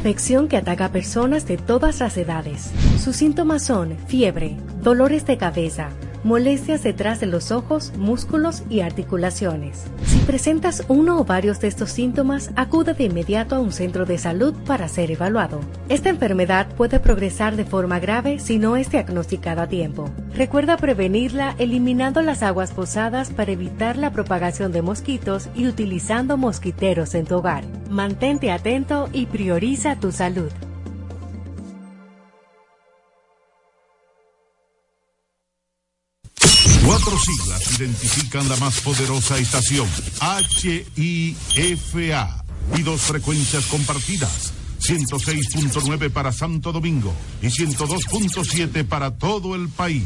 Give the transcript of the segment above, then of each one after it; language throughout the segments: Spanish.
afección que ataca a personas de todas las edades. Sus síntomas son fiebre, dolores de cabeza, molestias detrás de los ojos, músculos y articulaciones. Si presentas uno o varios de estos síntomas, acude de inmediato a un centro de salud para ser evaluado. Esta enfermedad puede progresar de forma grave si no es diagnosticada a tiempo. Recuerda prevenirla eliminando las aguas posadas para evitar la propagación de mosquitos y utilizando mosquiteros en tu hogar. Mantente atento y prioriza tu salud. Cuatro siglas identifican la más poderosa estación, HIFA, y dos frecuencias compartidas, 106.9 para Santo Domingo y 102.7 para todo el país.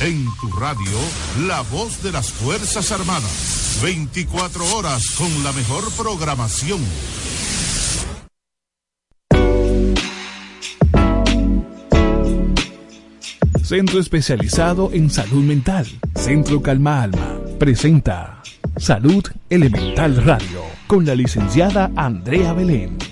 En tu radio, la voz de las Fuerzas Armadas, 24 horas con la mejor programación. Centro especializado en salud mental. Centro Calma Alma. Presenta Salud Elemental Radio con la licenciada Andrea Belén.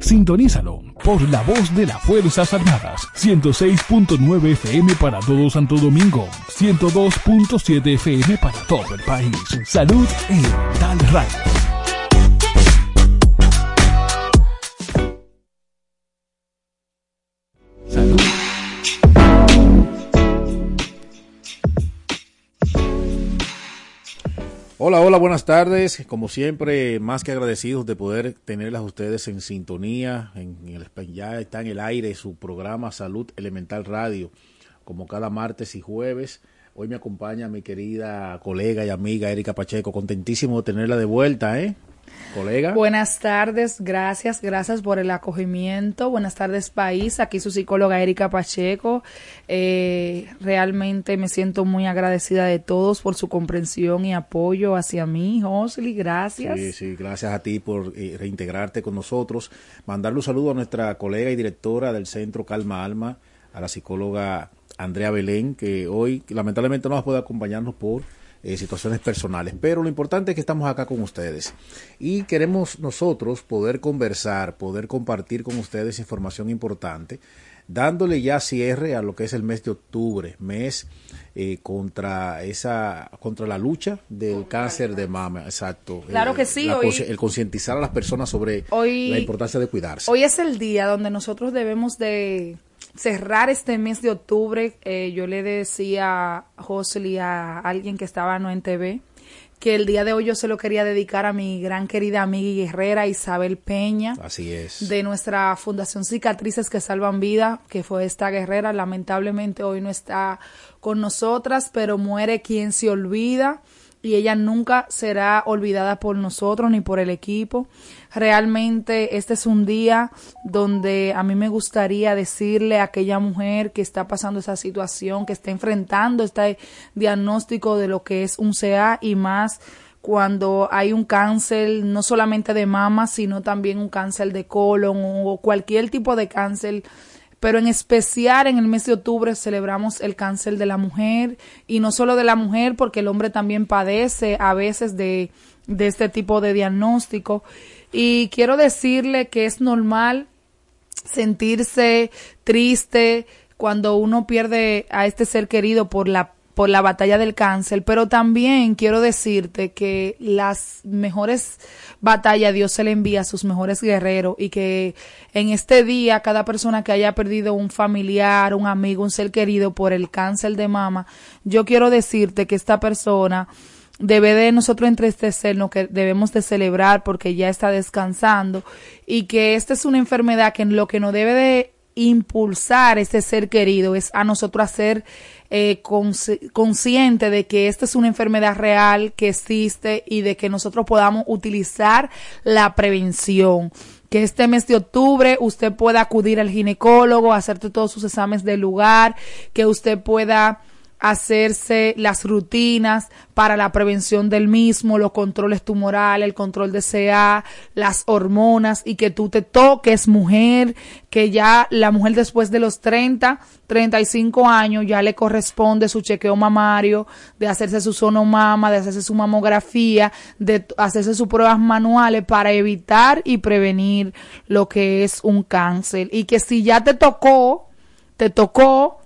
Sintonízalo por la voz de las Fuerzas Armadas. 106.9 FM para todo Santo Domingo. 102.7 FM para todo el país. Salud Elemental Radio. Salud. Hola, hola, buenas tardes. Como siempre, más que agradecidos de poder tenerlas ustedes en sintonía. En el, ya está en el aire su programa Salud Elemental Radio, como cada martes y jueves. Hoy me acompaña mi querida colega y amiga Erika Pacheco. Contentísimo de tenerla de vuelta, ¿eh? Colega. Buenas tardes, gracias, gracias por el acogimiento. Buenas tardes, país. Aquí su psicóloga Erika Pacheco. Eh, realmente me siento muy agradecida de todos por su comprensión y apoyo hacia mí, Josly. Gracias. Sí, sí, gracias a ti por eh, reintegrarte con nosotros. Mandarle un saludo a nuestra colega y directora del Centro Calma Alma, a la psicóloga Andrea Belén, que hoy lamentablemente no nos puede acompañarnos por eh, situaciones personales. Pero lo importante es que estamos acá con ustedes y queremos nosotros poder conversar, poder compartir con ustedes información importante, dándole ya cierre a lo que es el mes de octubre, mes eh, contra esa contra la lucha del cáncer de mama, exacto. Claro eh, que sí, la, hoy, el concientizar a las personas sobre hoy, la importancia de cuidarse. Hoy es el día donde nosotros debemos de cerrar este mes de octubre, eh, yo le decía a Josely a alguien que estaba no en TV que el día de hoy yo se lo quería dedicar a mi gran querida amiga y guerrera Isabel Peña. Así es. De nuestra Fundación Cicatrices que Salvan Vida, que fue esta guerrera. Lamentablemente hoy no está con nosotras, pero muere quien se olvida y ella nunca será olvidada por nosotros ni por el equipo. Realmente este es un día donde a mí me gustaría decirle a aquella mujer que está pasando esa situación, que está enfrentando este diagnóstico de lo que es un CA y más cuando hay un cáncer no solamente de mama, sino también un cáncer de colon o cualquier tipo de cáncer. Pero en especial en el mes de octubre celebramos el cáncer de la mujer y no solo de la mujer porque el hombre también padece a veces de, de este tipo de diagnóstico y quiero decirle que es normal sentirse triste cuando uno pierde a este ser querido por la por la batalla del cáncer, pero también quiero decirte que las mejores batallas Dios se le envía a sus mejores guerreros y que en este día cada persona que haya perdido un familiar, un amigo, un ser querido por el cáncer de mama, yo quiero decirte que esta persona debe de nosotros entristecernos, que debemos de celebrar porque ya está descansando y que esta es una enfermedad que en lo que nos debe de impulsar ese ser querido es a nosotros hacer eh, consciente de que esta es una enfermedad real que existe y de que nosotros podamos utilizar la prevención. Que este mes de octubre usted pueda acudir al ginecólogo, hacerte todos sus exámenes del lugar, que usted pueda hacerse las rutinas para la prevención del mismo, los controles tumorales, el control de CA, las hormonas y que tú te toques mujer, que ya la mujer después de los 30, 35 años ya le corresponde su chequeo mamario, de hacerse su sonomama, de hacerse su mamografía, de hacerse sus pruebas manuales para evitar y prevenir lo que es un cáncer. Y que si ya te tocó, te tocó,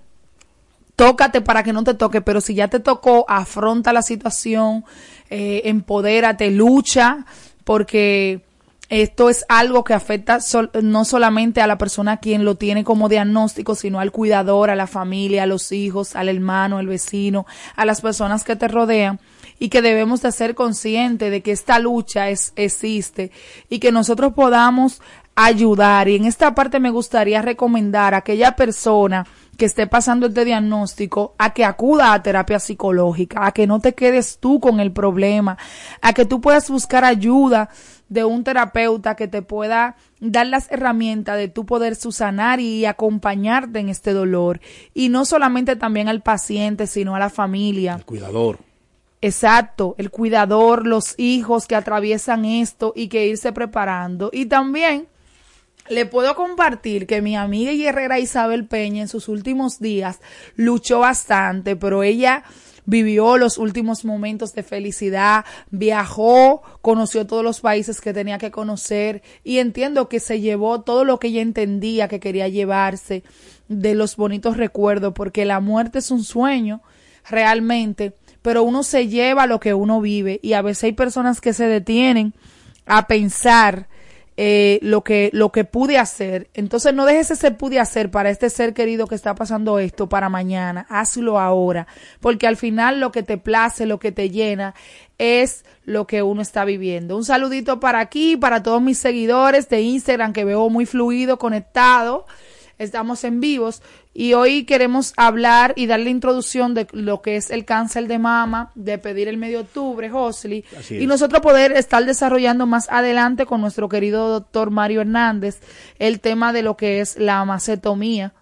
tócate para que no te toque, pero si ya te tocó, afronta la situación, eh, empodérate, lucha, porque esto es algo que afecta no solamente a la persona quien lo tiene como diagnóstico, sino al cuidador, a la familia, a los hijos, al hermano, al vecino, a las personas que te rodean y que debemos de ser conscientes de que esta lucha es, existe y que nosotros podamos ayudar. Y en esta parte me gustaría recomendar a aquella persona que esté pasando este diagnóstico a que acuda a terapia psicológica, a que no te quedes tú con el problema, a que tú puedas buscar ayuda de un terapeuta que te pueda dar las herramientas de tu poder susanar y acompañarte en este dolor. Y no solamente también al paciente, sino a la familia. El cuidador. Exacto, el cuidador, los hijos que atraviesan esto y que irse preparando. Y también le puedo compartir que mi amiga y guerrera Isabel Peña en sus últimos días luchó bastante, pero ella vivió los últimos momentos de felicidad, viajó, conoció todos los países que tenía que conocer y entiendo que se llevó todo lo que ella entendía que quería llevarse de los bonitos recuerdos, porque la muerte es un sueño realmente, pero uno se lleva lo que uno vive y a veces hay personas que se detienen a pensar eh, lo que lo que pude hacer. Entonces no dejes ese pude hacer para este ser querido que está pasando esto para mañana. Hazlo ahora, porque al final lo que te place, lo que te llena es lo que uno está viviendo. Un saludito para aquí, para todos mis seguidores de Instagram que veo muy fluido, conectado estamos en vivos y hoy queremos hablar y darle introducción de lo que es el cáncer de mama, de pedir el medio octubre, Josli, y nosotros poder estar desarrollando más adelante con nuestro querido doctor Mario Hernández el tema de lo que es la macetomía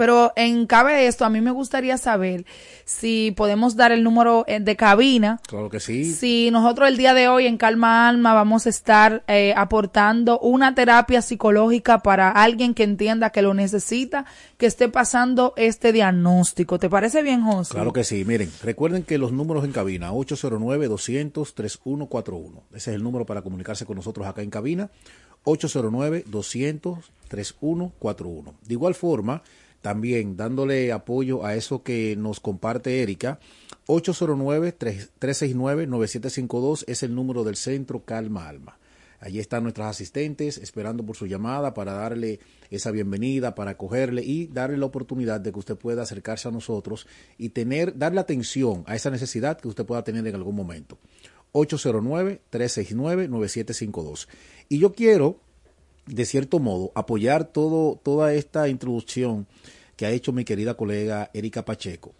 pero en cabe esto, a mí me gustaría saber si podemos dar el número eh, de cabina. Claro que sí. Si nosotros el día de hoy en Calma Alma vamos a estar eh, aportando una terapia psicológica para alguien que entienda que lo necesita, que esté pasando este diagnóstico. ¿Te parece bien, José? Claro que sí. Miren, recuerden que los números en cabina, 809-200-3141. Ese es el número para comunicarse con nosotros acá en cabina. 809-200-3141. De igual forma, también dándole apoyo a eso que nos comparte Erika. 809-369-9752 es el número del centro Calma Alma. Allí están nuestras asistentes esperando por su llamada para darle esa bienvenida, para acogerle y darle la oportunidad de que usted pueda acercarse a nosotros y tener, darle atención a esa necesidad que usted pueda tener en algún momento. 809-369-9752. Y yo quiero, de cierto modo, apoyar todo, toda esta introducción que ha hecho mi querida colega Erika Pacheco.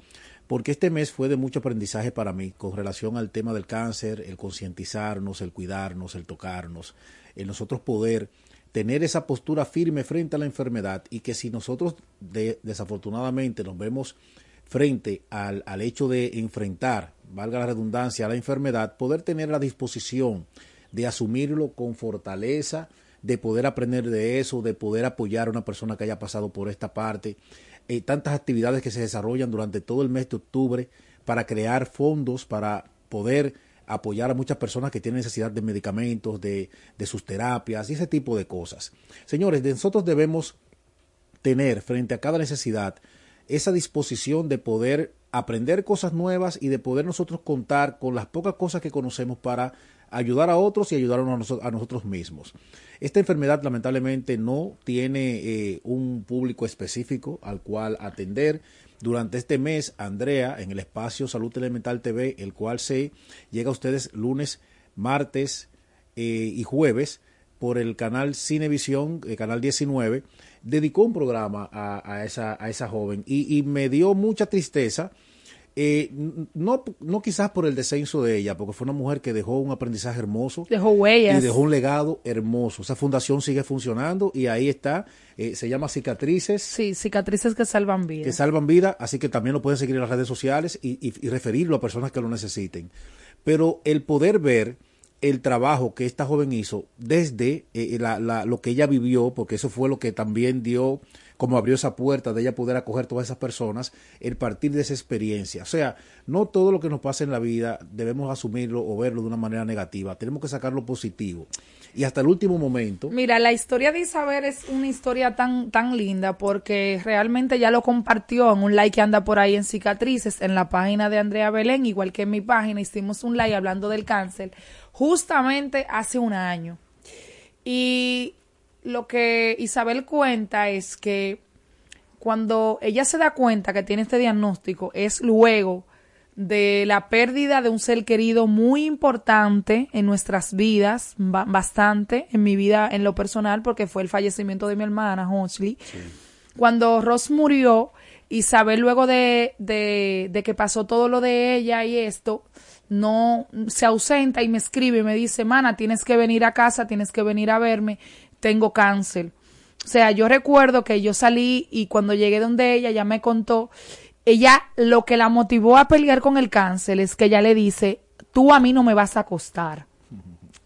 Porque este mes fue de mucho aprendizaje para mí con relación al tema del cáncer, el concientizarnos, el cuidarnos, el tocarnos, el nosotros poder tener esa postura firme frente a la enfermedad y que si nosotros desafortunadamente nos vemos frente al, al hecho de enfrentar, valga la redundancia, a la enfermedad, poder tener la disposición de asumirlo con fortaleza, de poder aprender de eso, de poder apoyar a una persona que haya pasado por esta parte, eh, tantas actividades que se desarrollan durante todo el mes de octubre para crear fondos para poder apoyar a muchas personas que tienen necesidad de medicamentos, de, de sus terapias y ese tipo de cosas. Señores, nosotros debemos tener frente a cada necesidad esa disposición de poder aprender cosas nuevas y de poder nosotros contar con las pocas cosas que conocemos para ayudar a otros y ayudarnos a, nosotros mismos. Esta enfermedad lamentablemente no tiene eh, un público específico al cual atender. Durante este mes, Andrea, en el espacio Salud Elemental TV, el cual se llega a ustedes lunes, martes eh, y jueves por el canal Cinevisión, el canal 19, dedicó un programa a, esa, a esa joven y me dio mucha tristeza eh, no, no quizás por el descenso de ella, porque fue una mujer que dejó un aprendizaje hermoso. Dejó huellas. Y dejó un legado hermoso. Esa fundación sigue funcionando y ahí está. Eh, se llama Cicatrices. Sí, Cicatrices que salvan vida. Que salvan vida, así que también lo pueden seguir en las redes sociales y, referirlo a personas que lo necesiten. Pero el poder ver el trabajo que esta joven hizo desde eh, lo que ella vivió, porque eso fue lo que también dio como abrió esa puerta de ella poder acoger todas esas personas, el partir de esa experiencia. O sea, no todo lo que nos pasa en la vida debemos asumirlo o verlo de una manera negativa, tenemos que sacarlo positivo. Y hasta el último momento. Mira, la historia de Isabel es una historia tan, tan linda porque realmente ya lo compartió en un like que anda por ahí en cicatrices en la página de Andrea Belén, igual que en mi página, hicimos un like hablando del cáncer justamente hace un año. Y lo que Isabel cuenta es que cuando ella se da cuenta que tiene este diagnóstico es luego de la pérdida de un ser querido muy importante en nuestras vidas, bastante en mi vida en lo personal, porque fue el fallecimiento de mi hermana, Hosley. Cuando Ross murió, Isabel luego de, de, de que pasó todo lo de ella y esto, no se ausenta y me escribe y me dice, mana, tienes que venir a casa, tienes que venir a verme tengo cáncer. O sea, yo recuerdo que yo salí y cuando llegué donde ella, ya me contó, ella lo que la motivó a pelear con el cáncer es que ella le dice, tú a mí no me vas a acostar,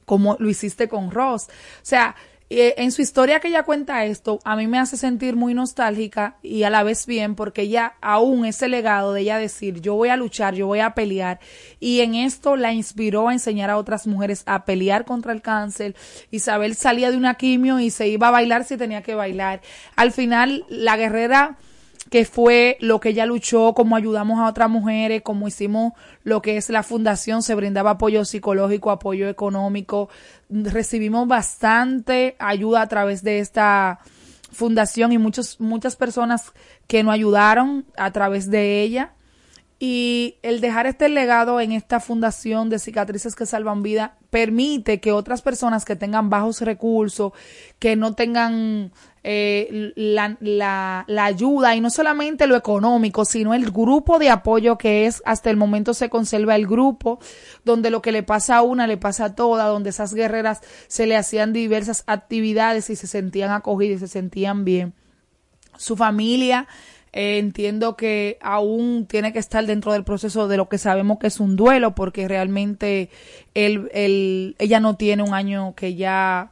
como lo hiciste con Ross. O sea, eh, en su historia que ella cuenta esto, a mí me hace sentir muy nostálgica y a la vez bien, porque ella aún ese legado de ella decir, yo voy a luchar, yo voy a pelear, y en esto la inspiró a enseñar a otras mujeres a pelear contra el cáncer. Isabel salía de una quimio y se iba a bailar si tenía que bailar. Al final, la guerrera que fue lo que ella luchó, cómo ayudamos a otras mujeres, cómo hicimos lo que es la fundación, se brindaba apoyo psicológico, apoyo económico, recibimos bastante ayuda a través de esta fundación y muchos, muchas personas que nos ayudaron a través de ella. Y el dejar este legado en esta fundación de cicatrices que salvan vida permite que otras personas que tengan bajos recursos, que no tengan eh, la, la, la, ayuda y no solamente lo económico, sino el grupo de apoyo que es hasta el momento se conserva el grupo, donde lo que le pasa a una le pasa a toda, donde esas guerreras se le hacían diversas actividades y se sentían acogidas y se sentían bien. Su familia, eh, entiendo que aún tiene que estar dentro del proceso de lo que sabemos que es un duelo, porque realmente él, él, ella no tiene un año que ya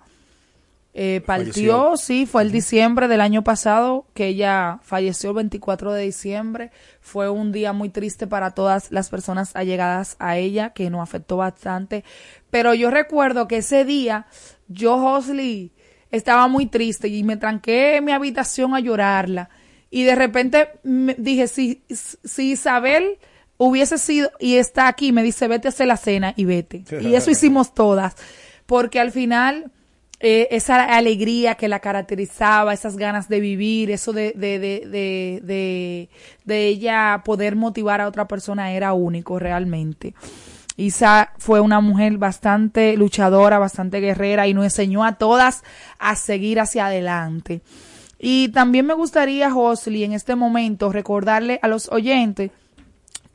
eh, partió, sí, fue el diciembre del año pasado que ella falleció el 24 de diciembre. Fue un día muy triste para todas las personas allegadas a ella, que nos afectó bastante. Pero yo recuerdo que ese día yo, Hosley, estaba muy triste y me tranqué en mi habitación a llorarla. Y de repente me dije, si, si Isabel hubiese sido y está aquí, me dice, vete a hacer la cena y vete. Y eso hicimos todas porque al final eh, esa alegría que la caracterizaba, esas ganas de vivir, eso de, de, de, de, de, ella poder motivar a otra persona era único realmente. Isa fue una mujer bastante luchadora, bastante guerrera y nos enseñó a todas a seguir hacia adelante. Y también me gustaría, Josly, en este momento recordarle a los oyentes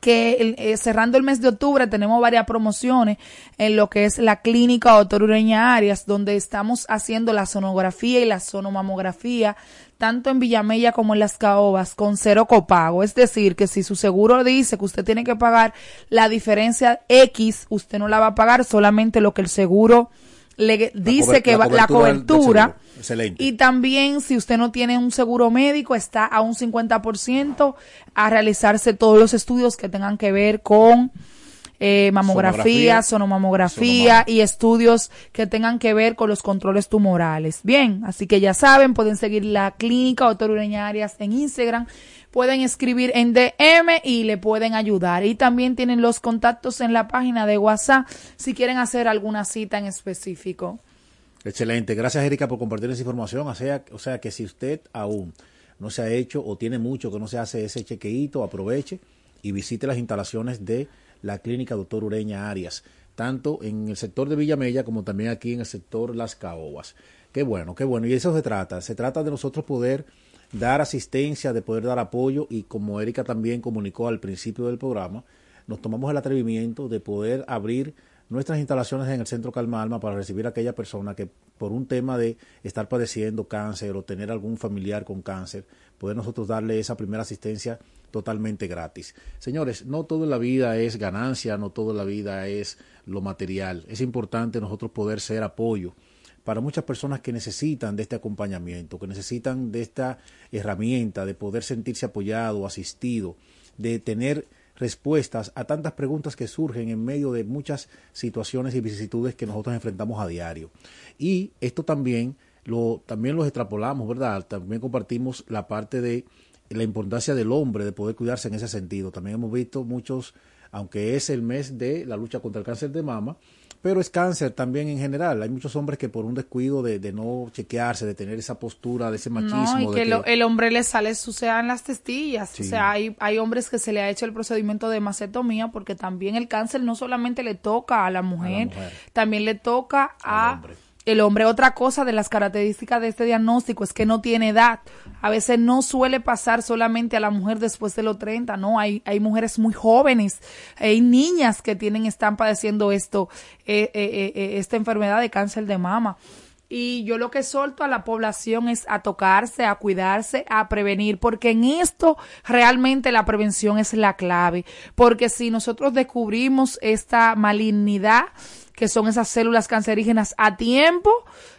que eh, cerrando el mes de octubre tenemos varias promociones en lo que es la clínica Doctor Ureña Arias, donde estamos haciendo la sonografía y la sonomamografía tanto en Villamella como en Las Caobas con cero copago. Es decir, que si su seguro dice que usted tiene que pagar la diferencia X, usted no la va a pagar solamente lo que el seguro le dice que va, la cobertura. Y también si usted no tiene un seguro médico, está a un 50% a realizarse todos los estudios que tengan que ver con eh, mamografía, sonomamografía, y estudios que tengan que ver con los controles tumorales. Bien, así que ya saben, pueden seguir la clínica Doctor Ureña Arias en Instagram pueden escribir en DM y le pueden ayudar. Y también tienen los contactos en la página de WhatsApp si quieren hacer alguna cita en específico. Excelente. Gracias, Erika, por compartir esa información. O sea, que si usted aún no se ha hecho o tiene mucho que no se hace ese chequeíto, aproveche y visite las instalaciones de la clínica Doctor Ureña Arias, tanto en el sector de Villamella como también aquí en el sector Las Caobas. Qué bueno, qué bueno. Y eso se trata. Se trata de nosotros poder dar asistencia, de poder dar apoyo y como Erika también comunicó al principio del programa, nos tomamos el atrevimiento de poder abrir nuestras instalaciones en el Centro Calma Alma para recibir a aquella persona que por un tema de estar padeciendo cáncer o tener algún familiar con cáncer, poder nosotros darle esa primera asistencia totalmente gratis. Señores, no toda la vida es ganancia, no toda la vida es lo material. Es importante nosotros poder ser apoyo para muchas personas que necesitan de este acompañamiento, que necesitan de esta herramienta, de poder sentirse apoyado, asistido, de tener respuestas a tantas preguntas que surgen en medio de muchas situaciones y vicisitudes que nosotros enfrentamos a diario. Y esto también lo también los extrapolamos, ¿verdad? También compartimos la parte de la importancia del hombre de poder cuidarse en ese sentido. También hemos visto muchos, aunque es el mes de la lucha contra el cáncer de mama, pero es cáncer también en general. Hay muchos hombres que por un descuido de, de no chequearse, de tener esa postura, de ese machismo. No, y que, el hombre le sale en las testillas. O sea, hay, hay hombres que se le ha hecho el procedimiento de macetomía porque también el cáncer no solamente le toca a la mujer, también le toca a el hombre. Otra cosa de las características de este diagnóstico es que no tiene edad. A veces no suele pasar solamente a la mujer después de los 30, no, hay, hay mujeres muy jóvenes, hay niñas que tienen, están padeciendo esto, eh, eh, eh, esta enfermedad de cáncer de mama. Y yo lo que solto a la población es a tocarse, a cuidarse, a prevenir, porque en esto realmente la prevención es la clave. Porque si nosotros descubrimos esta malignidad, que son esas células cancerígenas a tiempo,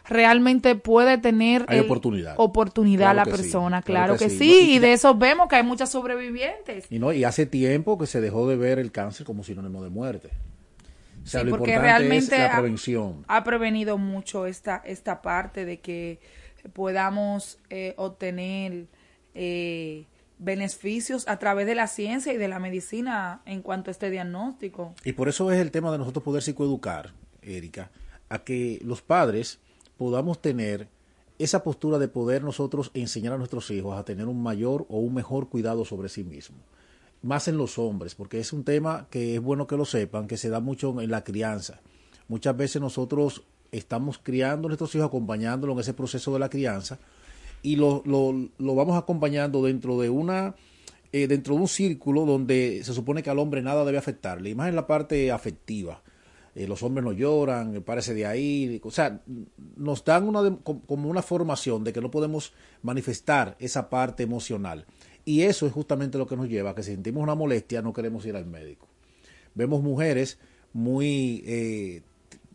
realmente puede tener oportunidad, oportunidad la persona, claro, que, sí. y de eso vemos que hay muchas sobrevivientes. Y no, y hace tiempo que se dejó de ver el cáncer como sinónimo de muerte. O sea, lo porque realmente es la prevención. Ha, prevenido mucho esta, esta parte de que podamos eh, obtener eh, beneficios a través de la ciencia y de la medicina en cuanto a este diagnóstico. Y por eso es el tema de nosotros poder psicoeducar, Erika, a que los padres podamos tener esa postura de poder nosotros enseñar a nuestros hijos a tener un mayor o un mejor cuidado sobre sí mismos. Más en los hombres, porque es un tema que es bueno que lo sepan, que se da mucho en la crianza. Muchas veces nosotros estamos criando a nuestros hijos, acompañándolos en ese proceso de la crianza, y lo, lo, lo vamos acompañando dentro de una eh, dentro de un círculo donde se supone que al hombre nada debe afectarle, y la parte afectiva. Eh, los hombres no lloran, eh, parece de ahí, o sea, nos dan una como una formación de que no podemos manifestar esa parte emocional. Y eso es justamente lo que nos lleva a que si sentimos una molestia no queremos ir al médico. Vemos mujeres muy,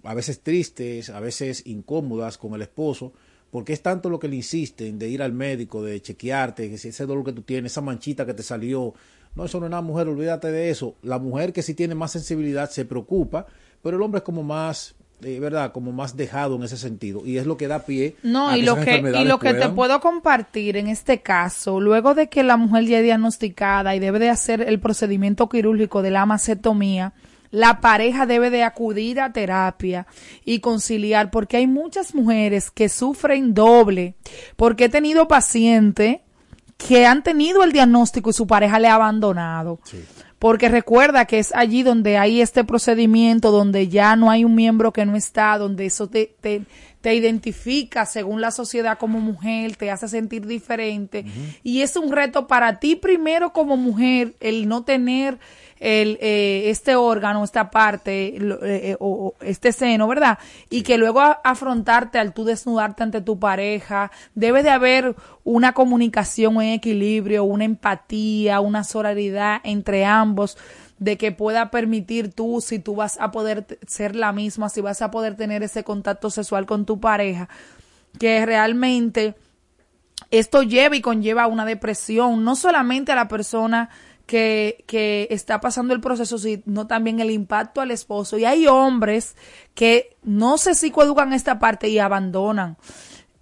a veces tristes, a veces incómodas con el esposo, porque es tanto lo que le insisten de ir al médico, de chequearte, que si ese dolor que tú tienes, esa manchita que te salió, no, eso no es nada, mujer, olvídate de eso. La mujer que sí tiene más sensibilidad se preocupa, pero el hombre es como más, eh, ¿verdad? Como más dejado en ese sentido. Y es lo que da pie. No, y, lo que, y lo que te puedo compartir en este caso, luego de que la mujer ya es diagnosticada y debe de hacer el procedimiento quirúrgico de la macetomía, la pareja debe de acudir a terapia y conciliar, porque hay muchas mujeres que sufren doble, porque he tenido pacientes que han tenido el diagnóstico y su pareja le ha abandonado. Porque recuerda que es allí donde hay este procedimiento, donde ya no hay un miembro que no está, donde eso te, te, te identifica según la sociedad como mujer, te hace sentir diferente. Y es un reto para ti primero como mujer el no tener el, eh, este órgano, esta parte, eh, eh, o, este seno, ¿verdad? Y que luego afrontarte al tú desnudarte ante tu pareja, debe de haber una comunicación, un equilibrio, una empatía, una solidaridad entre ambos de que pueda permitir tú, si tú vas a poder ser la misma, si vas a poder tener ese contacto sexual con tu pareja, que realmente esto lleva y conlleva una depresión, no solamente a la persona que, que está pasando el proceso, sino también el impacto al esposo. Y hay hombres que no se psicoeducan esta parte y abandonan.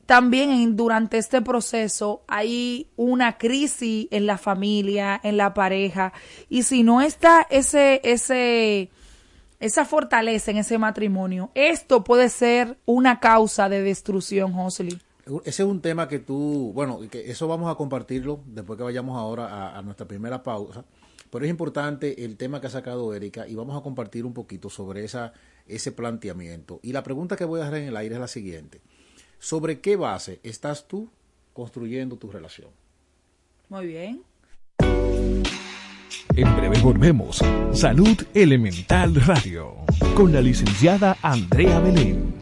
También durante este proceso hay una crisis en la familia, en la pareja, y si no está ese, ese, esa fortaleza en ese matrimonio, esto puede ser una causa de destrucción, Josely. Ese es un tema que tú, bueno, que eso vamos a compartirlo después que vayamos ahora a, nuestra primera pausa. Pero es importante el tema que ha sacado Erika y vamos a compartir un poquito sobre esa, ese planteamiento. Y la pregunta que voy a dejar en el aire es la siguiente. ¿Sobre qué base estás tú construyendo tu relación? Muy bien. En breve volvemos. Salud Elemental Radio con la licenciada Andrea Belén.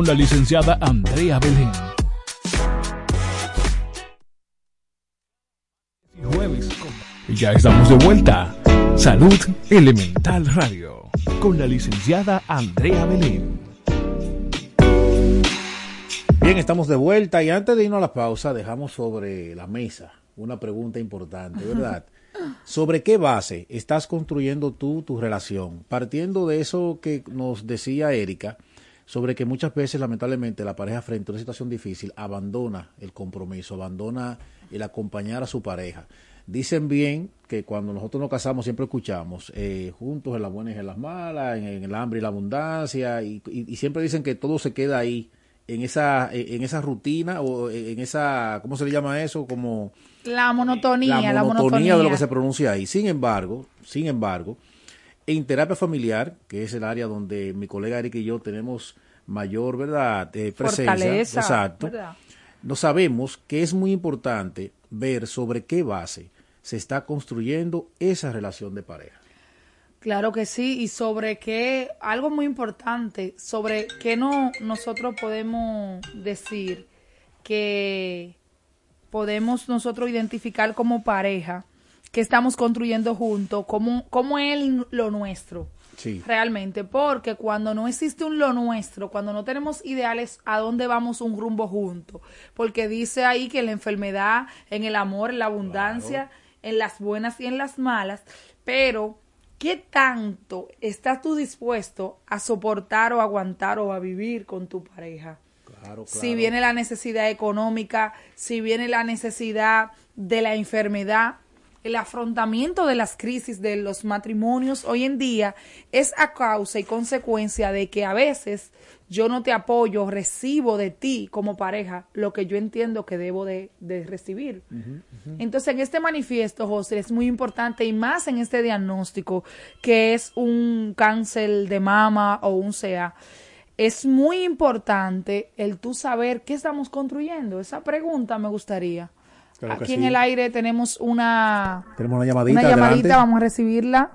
Con la licenciada Andrea Belén. jueves. Ya estamos de vuelta. Salud Elemental Radio. Con la licenciada Andrea Belén. Bien, estamos de vuelta y antes de irnos a la pausa dejamos sobre la mesa una pregunta importante, ¿verdad? ¿Sobre qué base estás construyendo tú tu relación? Partiendo de eso que nos decía Erika, sobre que muchas veces lamentablemente la pareja frente a una situación difícil abandona el compromiso, abandona el acompañar a su pareja. Dicen bien que cuando nosotros nos casamos siempre escuchamos eh, juntos en las buenas y en las malas, en, el hambre y la abundancia, y, siempre dicen que todo se queda ahí, en esa, en esa rutina o en esa, ¿cómo se le llama eso? Como la monotonía, la monotonía, de lo que se pronuncia ahí. Sin embargo, sin embargo, en terapia familiar, que es el área donde mi colega Eric y yo tenemos mayor, ¿verdad? Eh, presencia, exacto. No sabemos que es muy importante ver sobre qué base se está construyendo esa relación de pareja. Claro que sí, y sobre qué, algo muy importante, sobre qué no nosotros podemos decir que podemos nosotros identificar como pareja que estamos construyendo juntos, como, como es lo nuestro. Realmente, porque cuando no existe un lo nuestro, cuando no tenemos ideales a dónde vamos un rumbo junto, porque dice ahí que la enfermedad, en el amor, en la abundancia, en las buenas y en las malas, pero ¿qué tanto estás tú dispuesto a soportar o aguantar o a vivir con tu pareja? Claro, claro. Si viene la necesidad económica, si viene la necesidad de la enfermedad, el afrontamiento de las crisis de los matrimonios hoy en día es a causa y consecuencia de que a veces yo no te apoyo, recibo de ti como pareja lo que yo entiendo que debo de, recibir. Entonces, en este manifiesto, José, es muy importante y más en este diagnóstico que es un cáncer de mama o un CA, es muy importante el tú saber qué estamos construyendo. Esa pregunta me gustaría. Aquí en el aire tenemos una, tenemos una llamadita. Una llamadita, vamos a recibirla.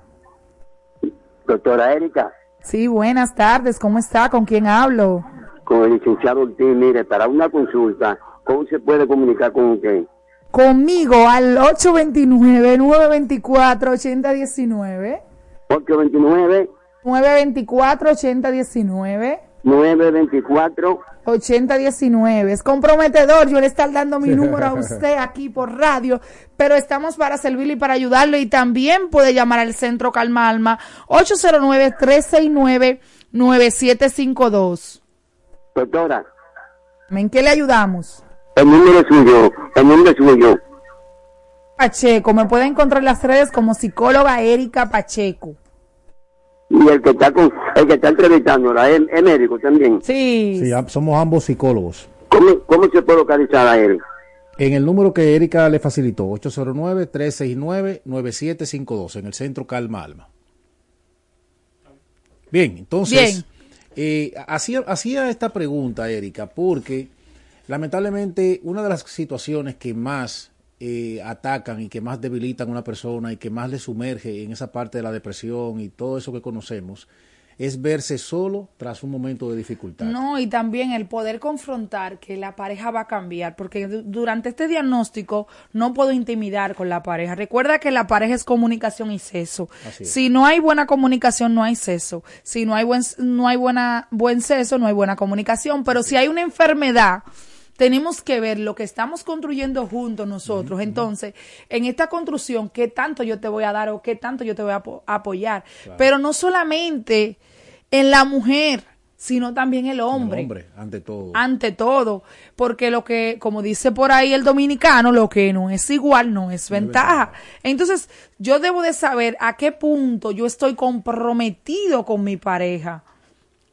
Doctora Erika. Sí, buenas tardes, ¿cómo está? ¿Con quién hablo? Con el licenciado Ortiz, mire, para una consulta, ¿cómo se puede comunicar con usted? Conmigo al 829-924-8019. 829. 924-8019. 924 8019. Es comprometedor yo le estar dando mi número a usted aquí por radio, pero estamos para servirle y para ayudarlo y también puede llamar al Centro Calma Alma 809-369-9752. Doctora. ¿En qué le ayudamos? El número suyo, el número suyo. Pacheco, me puede encontrar en las redes como psicóloga Erika Pacheco y el que está con, el que está entrevistándola es, médico también. Sí. Sí, somos ambos psicólogos. ¿Cómo, ¿Cómo se puede localizar a él? En el número que Erika le facilitó, 809-369-9752, en el centro Calma Alma. Bien, entonces, eh, hacía, hacía esta pregunta, Erika, porque lamentablemente una de las situaciones que más eh, atacan y que más debilitan a una persona y que más le sumerge en esa parte de la depresión y todo eso que conocemos, es verse solo tras un momento de dificultad. No, y también el poder confrontar que la pareja va a cambiar, porque durante este diagnóstico no puedo intimidar con la pareja. Recuerda que la pareja es comunicación y seso. Si no hay buena comunicación, no hay seso. Si no hay buen, no hay buena, buen no hay buena comunicación. Pero si hay una enfermedad, tenemos que ver lo que estamos construyendo juntos nosotros. Entonces, en esta construcción, ¿qué tanto yo te voy a dar o qué tanto yo te voy a apoyar? Pero no solamente en la mujer, sino también el hombre. El hombre, ante todo. Ante todo, porque lo que, como dice por ahí el dominicano, lo que no es igual no es ventaja. Entonces, yo debo de saber a qué punto yo estoy comprometido con mi pareja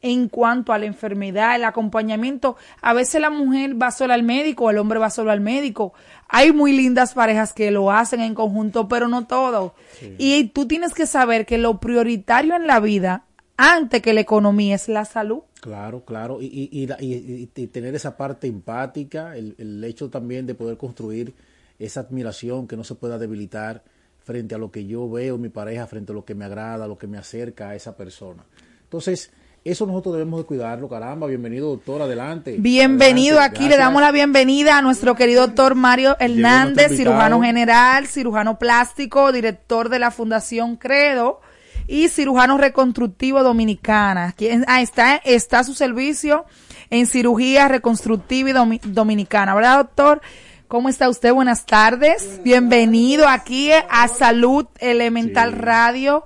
en cuanto a la enfermedad, el acompañamiento. A veces la mujer va sola al médico, el hombre va solo al médico. Hay muy lindas parejas que lo hacen en conjunto, pero no todo. Y tú tienes que saber que lo prioritario en la vida, antes que la economía, es la salud. Claro, claro. Y, y, tener esa parte empática, el, el hecho también de poder construir esa admiración que no se pueda debilitar frente a lo que yo veo en mi pareja, frente a lo que me agrada, lo que me acerca a esa persona. Entonces, eso nosotros debemos de cuidarlo, caramba. Bienvenido, doctor, adelante. Bienvenido aquí, le damos la bienvenida a nuestro querido doctor Mario Hernández, cirujano general, cirujano plástico, director de la Fundación Credo y cirujano reconstructivo dominicana. Ah, está, está a su servicio en cirugía reconstructiva y dominicana, ¿verdad, doctor? ¿Cómo está usted? Buenas tardes. Bienvenido aquí a Salud Elemental Radio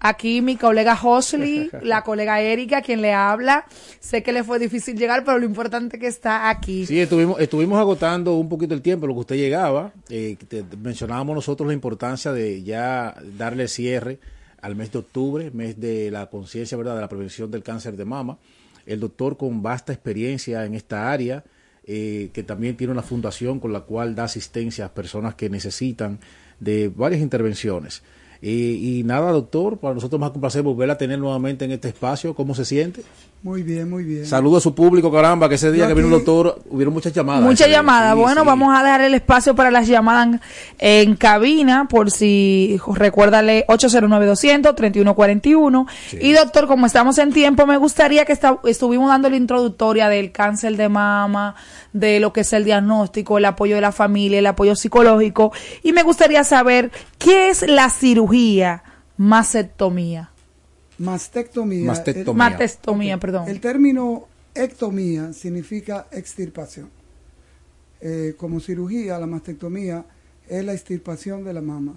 Aquí mi colega Hosley, la colega Erika, quien le habla. Sé que le fue difícil llegar, pero lo importante es que está aquí. Sí, estuvimos, estuvimos agotando un poquito el tiempo, lo que usted llegaba. Eh, mencionábamos nosotros la importancia de ya darle cierre al mes de octubre, mes de la conciencia, ¿verdad?, de la prevención del cáncer de mama. El doctor con vasta experiencia en esta área, eh, que también tiene una fundación con la cual da asistencia a personas que necesitan de varias intervenciones. Y, nada, doctor, para nosotros más un placer volver a tener nuevamente en este espacio. ¿Cómo se siente? Muy bien, muy bien. Saludo a su público, caramba, que ese día que vino el doctor hubieron muchas llamadas. Muchas llamadas. bueno, vamos a dejar el espacio para las llamadas en, cabina, por si recuérdale 809-200-3141. Y doctor, como estamos en tiempo, me gustaría que estuvimos dando la introductoria del cáncer de mama, de lo que es el diagnóstico, el apoyo de la familia, el apoyo psicológico. Y me gustaría saber qué es la cirugía mastectomía. Mastectomía. Mastectomía, perdón. El término ectomía significa extirpación. Eh, como cirugía, la mastectomía es la extirpación de la mama.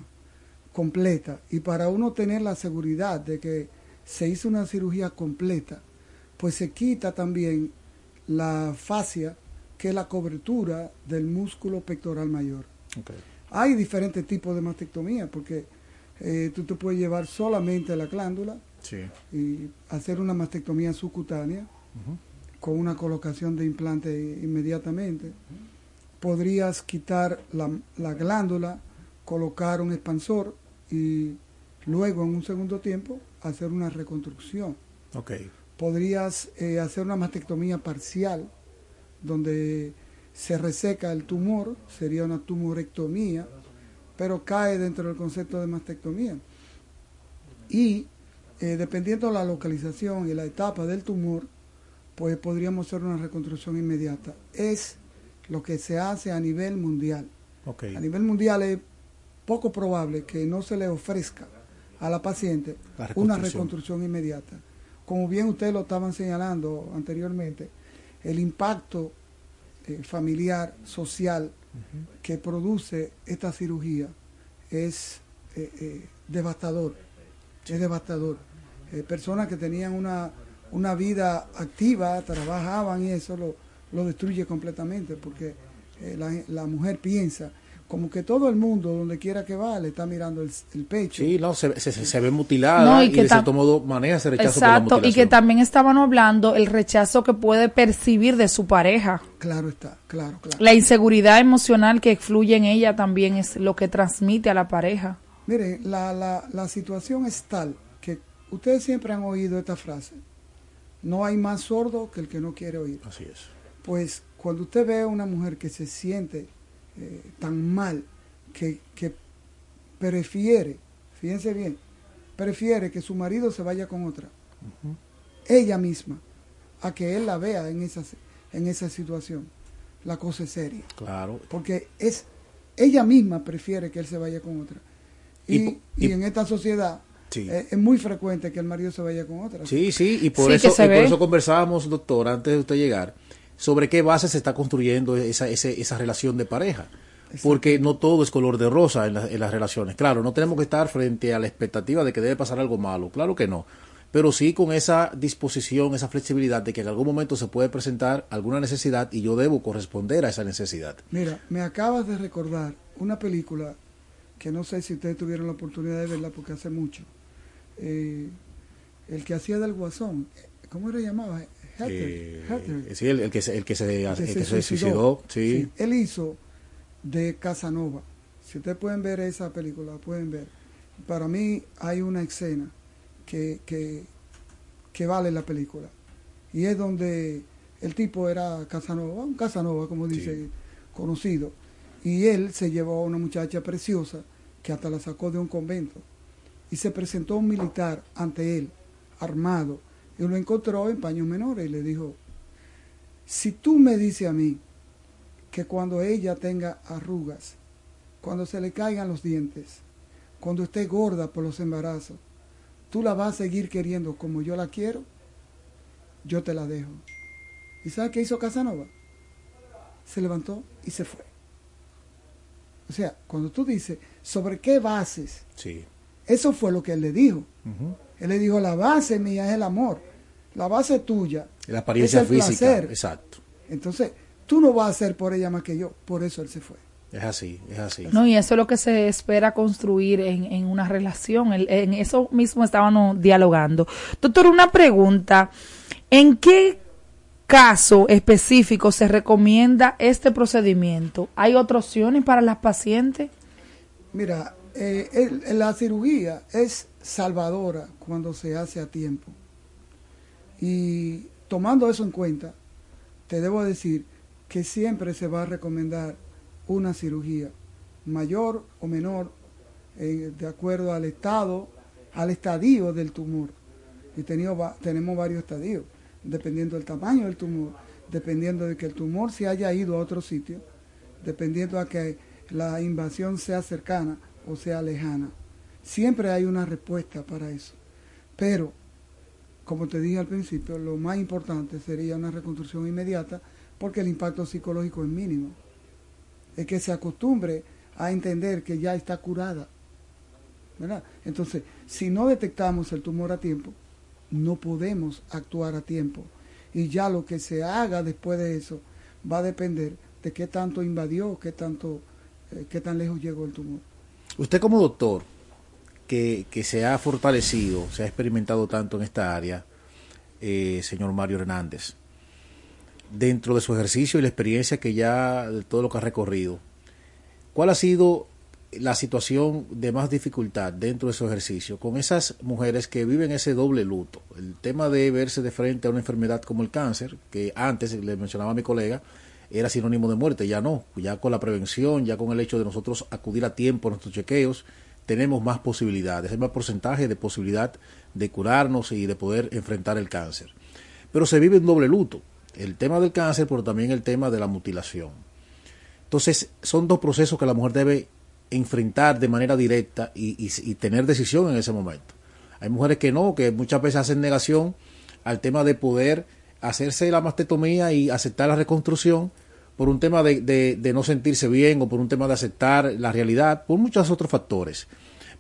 completa y para uno tener la seguridad de que se hizo una cirugía completa, pues se quita también la fascia, que es la cobertura del músculo pectoral mayor. Okay. Hay diferentes tipos de mastectomía, porque eh, tú te puedes llevar solamente la glándula Sí. y hacer una mastectomía subcutánea con una colocación de implante inmediatamente. Podrías quitar la, la glándula, colocar un expansor y luego en un segundo tiempo hacer una reconstrucción. Ok. Podrías eh, hacer una mastectomía parcial donde se reseca el tumor, sería una tumorectomía, pero cae dentro del concepto de mastectomía. Y eh, dependiendo de la localización y la etapa del tumor, pues podríamos hacer una reconstrucción inmediata. Es lo que se hace a nivel mundial. A nivel mundial es poco probable que no se le ofrezca a la paciente La una reconstrucción. reconstrucción inmediata. Como bien ustedes lo estaban señalando anteriormente, el impacto eh, familiar, social que produce esta cirugía es eh, eh, devastador. Es devastador. Eh, personas que tenían una, una vida activa, trabajaban y eso lo, lo destruye completamente porque la, la mujer piensa como que todo el mundo, donde quiera que va, le está mirando el, el pecho. Sí, no, se, se, se ve mutilada No, y y, que de tam- cierto modo maneja ese rechazo Exacto, por la y que también estaban hablando el rechazo que puede percibir de su pareja. Claro está, claro, claro. La inseguridad emocional que fluye en ella también es lo que transmite a la pareja. Mire, la, la, la situación es tal que ustedes siempre han oído esta frase. No hay más sordo que el que no quiere oír. Así es. Pues cuando usted ve a una mujer que se siente eh, tan mal, que, que prefiere, fíjense bien, prefiere que su marido se vaya con otra, ella misma, a que él la vea en esa, en esa situación, la cosa es seria. Claro. Porque es ella misma prefiere que él se vaya con otra. Y Y, po- y y- en esta sociedad Sí. eh, es muy frecuente que el marido se vaya con otra. Sí, sí, y por, Sí, eso, por eso conversábamos, doctor, antes de usted llegar, sobre qué base se está construyendo esa, ese- esa relación de pareja. Porque no todo es color de rosa en, la- en las relaciones. Claro, no tenemos que estar frente a la expectativa de que debe pasar algo malo. Claro que no. Pero sí con esa disposición, esa flexibilidad de que en algún momento se puede presentar alguna necesidad y yo debo corresponder a esa necesidad. Mira, me acabas de recordar una película que no sé si ustedes tuvieron la oportunidad de verla porque hace mucho. Eh, el que hacía del guasón, ¿cómo era llamaba? Eh, Heather. sí, el, el que se, el que se, el que se se suicidó. sí. Él hizo de Casanova. Si ustedes pueden ver esa película, pueden ver. Para mí hay una escena que, que, que vale la película. Y es donde el tipo era Casanova, un Casanova, como dice, Sí. conocido. Y él se llevó a una muchacha preciosa que hasta la sacó de un convento. Y se presentó un militar ante él, armado, y lo encontró en paños menores y le dijo, si tú me dices a mí que cuando ella tenga arrugas, cuando se le caigan los dientes, cuando esté gorda por los embarazos, tú la vas a seguir queriendo como yo la quiero, yo te la dejo. ¿Y sabes qué hizo Casanova? Se levantó y se fue. O sea, cuando tú dices, ¿sobre qué bases? Sí. Eso fue lo que él le dijo. Él le dijo, la base mía es el amor. La base tuya La apariencia es el física. placer. Exacto. Entonces, tú no vas a hacer por ella más que yo. Por eso él se fue. Es así, es así. No, y eso es lo que se espera construir en, en una relación. El- en eso mismo estábamos dialogando. Doctor, una pregunta. ¿En qué caso específico se recomienda este procedimiento? ¿Hay otras opciones para las pacientes? Mira, eh, el- la cirugía es salvadora cuando se hace a tiempo. Y tomando eso en cuenta, te debo decir que siempre se va a recomendar una cirugía, mayor o menor, eh, de acuerdo al estado, al estadio del tumor. Y tenido va- tenemos varios estadios, dependiendo del tamaño del tumor, dependiendo de que el tumor se haya ido a otro sitio, dependiendo a que la invasión sea cercana o sea lejana. Siempre hay una respuesta para eso. Pero, como te dije al principio, lo más importante sería una reconstrucción inmediata porque el impacto psicológico es mínimo. Es que se acostumbre a entender que ya está curada. ¿verdad? Entonces, si no detectamos el tumor a tiempo, no podemos actuar a tiempo. Y ya lo que se haga después de eso va a depender de qué tanto invadió, qué tanto, eh, qué tan lejos llegó el tumor. Usted como doctor, que, se ha fortalecido, se ha experimentado tanto en esta área, eh, señor Mario Hernández, dentro de su ejercicio y la experiencia que ya, de todo lo que ha recorrido, ¿cuál ha sido la situación de más dificultad dentro de su ejercicio con esas mujeres que viven ese doble luto? El tema de verse de frente a una enfermedad como el cáncer, que antes le mencionaba a mi colega, era sinónimo de muerte, ya no, ya con la prevención, ya con el hecho de nosotros acudir a tiempo a nuestros chequeos, tenemos más posibilidades, hay más porcentaje de posibilidad de curarnos y de poder enfrentar el cáncer. Pero se vive un doble luto, el tema del cáncer, pero también el tema de la mutilación. Entonces, son dos procesos que la mujer debe enfrentar de manera directa y, y, tener decisión en ese momento. Hay mujeres que no, que muchas veces hacen negación al tema de poder hacerse la mastectomía y aceptar la reconstrucción por un tema de, de, no sentirse bien o por un tema de aceptar la realidad, por muchos otros factores.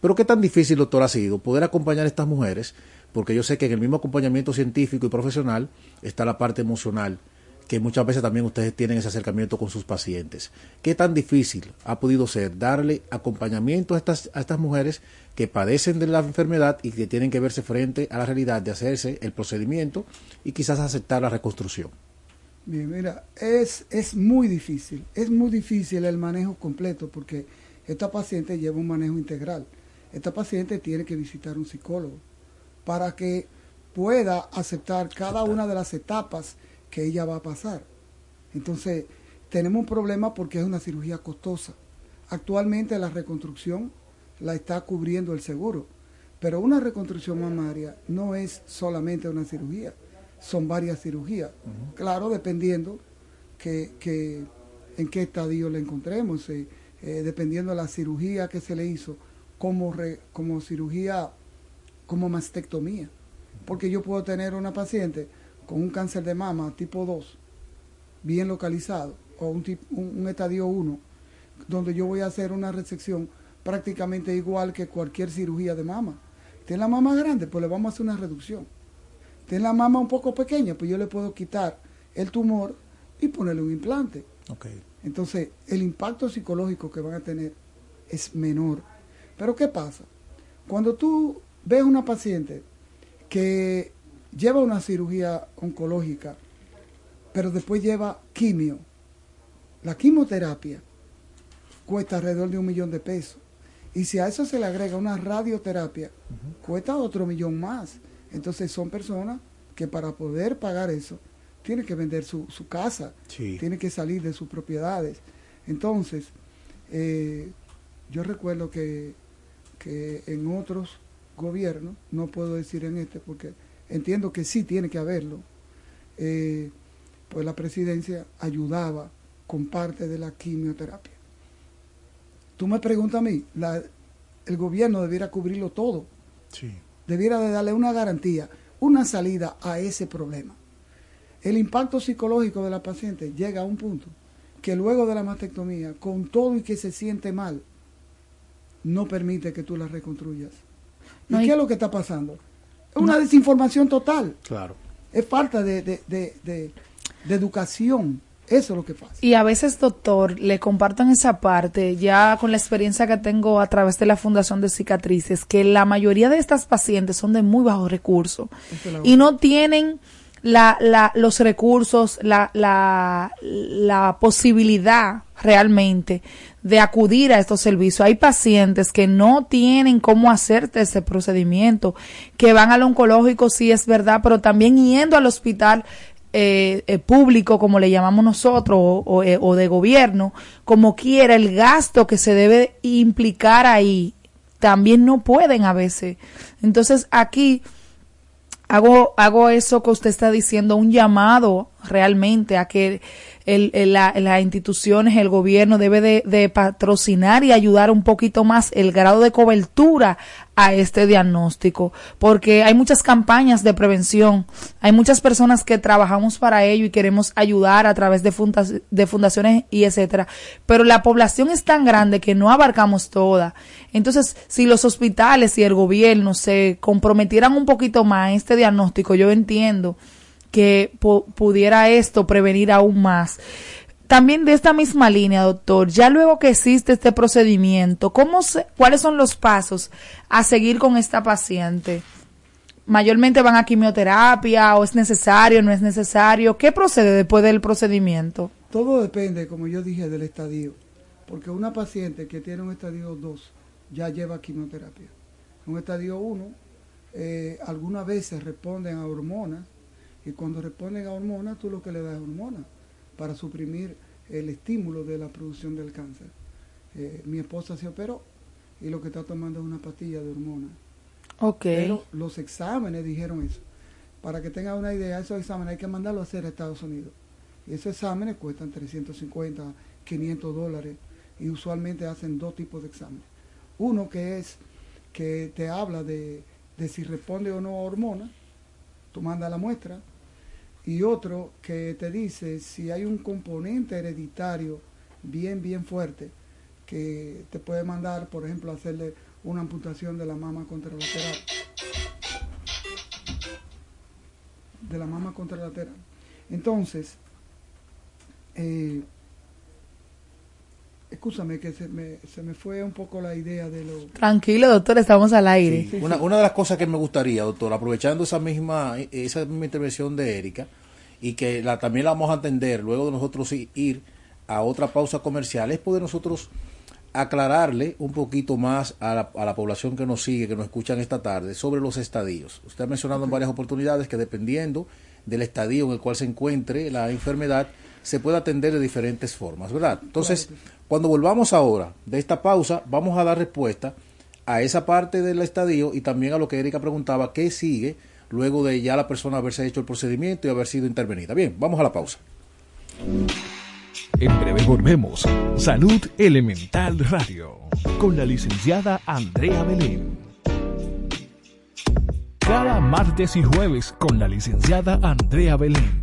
Pero qué tan difícil, doctor, ha sido poder acompañar a estas mujeres, porque yo sé que en el mismo acompañamiento científico y profesional está la parte emocional, que muchas veces también ustedes tienen ese acercamiento con sus pacientes. ¿Qué tan difícil ha podido ser darle acompañamiento a estas, a estas mujeres que padecen de la enfermedad y que tienen que verse frente a la realidad de hacerse el procedimiento y quizás aceptar la reconstrucción? Bien, mira, es, es muy difícil, es muy difícil el manejo completo porque esta paciente lleva un manejo integral. Esta paciente tiene que visitar un psicólogo para que pueda aceptar cada una de las etapas que ella va a pasar. Entonces, tenemos un problema porque es una cirugía costosa. Actualmente la reconstrucción la está cubriendo el seguro, pero una reconstrucción mamaria no es solamente una cirugía son varias cirugías. Claro, dependiendo que, que, en qué estadio le encontremos, eh, eh, dependiendo de la cirugía que se le hizo, como, como cirugía, como mastectomía. Porque yo puedo tener una paciente con un cáncer de mama tipo 2, bien localizado, o un, un, estadio 1, donde yo voy a hacer una resección prácticamente igual que cualquier cirugía de mama. Tiene la mama grande, pues le vamos a hacer una reducción tiene la mama un poco pequeña, pues yo le puedo quitar el tumor y ponerle un implante. Okay. Entonces, el impacto psicológico que van a tener es menor. Pero ¿qué pasa? Cuando tú ves una paciente que lleva una cirugía oncológica, pero después lleva quimio, la quimioterapia cuesta alrededor de un millón de pesos. Y si a eso se le agrega una radioterapia, cuesta otro millón más. Entonces son personas que para poder pagar eso tienen que vender su, su casa, tienen que salir de sus propiedades. Entonces, eh, yo recuerdo que, que en otros gobiernos, no puedo decir en este porque entiendo que sí tiene que haberlo, eh, pues la presidencia ayudaba con parte de la quimioterapia. Tú me preguntas a mí, la, el gobierno debiera cubrirlo todo. Sí debiera de darle una garantía, una salida a ese problema. El impacto psicológico de la paciente llega a un punto que luego de la mastectomía, con todo y que se siente mal, no permite que tú la reconstruyas. ¿Y qué es lo que está pasando? Es una desinformación total. Claro. Es falta de, de, de, de educación eso es lo que pasa. Y a veces, doctor, le comparto en esa parte, ya con la experiencia que tengo a través de la Fundación de Cicatrices, que la mayoría de estas pacientes son de muy bajo recurso y no tienen la, la, los recursos, la, la, la posibilidad realmente de acudir a estos servicios. Hay pacientes que no tienen cómo hacerte ese procedimiento, que van al oncológico, sí es verdad, pero también yendo al hospital eh, eh, público, como le llamamos nosotros, o, eh, o, de gobierno, como quiera, el gasto que se debe implicar ahí, también no pueden a veces. Entonces aquí hago, hago eso que usted está diciendo, un llamado realmente a que el, las instituciones, el gobierno debe de, patrocinar y ayudar un poquito más el grado de cobertura a este diagnóstico, porque hay muchas campañas de prevención, hay muchas personas que trabajamos para ello y queremos ayudar a través de, de fundaciones y etcétera, pero la población es tan grande que no abarcamos toda. Entonces, si los hospitales y el gobierno se comprometieran un poquito más a este diagnóstico, yo entiendo que pudiera esto prevenir aún más. También de esta misma línea, doctor, ya luego que existe este procedimiento, ¿cómo se, ¿cuáles son los pasos a seguir con esta paciente? ¿Mayormente van a quimioterapia o es necesario, no es necesario? ¿Qué procede después del procedimiento? Todo depende, como yo dije, del estadio. Porque una paciente que tiene un estadio 2 ya lleva quimioterapia. Un estadio 1 eh, algunas veces responden a hormonas y cuando responden a hormonas, tú lo que le das es hormonas para suprimir el estímulo de la producción del cáncer. Eh, mi esposa se operó y lo que está tomando es una pastilla de hormonas. Ok. Pero los exámenes dijeron eso. Para que tengan una idea, esos exámenes hay que mandarlos a hacer a Estados Unidos. Y esos exámenes cuestan 350, 500 dólares y usualmente hacen dos tipos de exámenes. Uno que es que te habla de, de si responde o no a hormonas, tú mandas la muestra, y otro que te dice si hay un componente hereditario bien, bien fuerte que te puede mandar, por ejemplo, hacerle una amputación de la mama contralateral. De la mama contralateral. Entonces, eh, escúchame que se me, se me fue un poco la idea de lo... Tranquilo, doctor, estamos al aire. una, una, de las cosas que me gustaría, doctor, aprovechando esa misma, esa misma intervención de Erika, y que la, también la vamos a atender luego de nosotros ir a otra pausa comercial, es poder nosotros aclararle un poquito más a la, a la población que nos sigue, que nos escuchan esta tarde, sobre los estadios. Usted ha mencionado en varias oportunidades que dependiendo del estadio en el cual se encuentre la enfermedad, se puede atender de diferentes formas, ¿verdad? Entonces, cuando volvamos ahora de esta pausa, vamos a dar respuesta a esa parte del estadio y también a lo que Erika preguntaba, ¿qué sigue luego de ya la persona haberse hecho el procedimiento y haber sido intervenida? Bien, vamos a la pausa. En breve volvemos. Salud Elemental Radio con la licenciada Andrea Belén. Cada martes y jueves con la licenciada Andrea Belén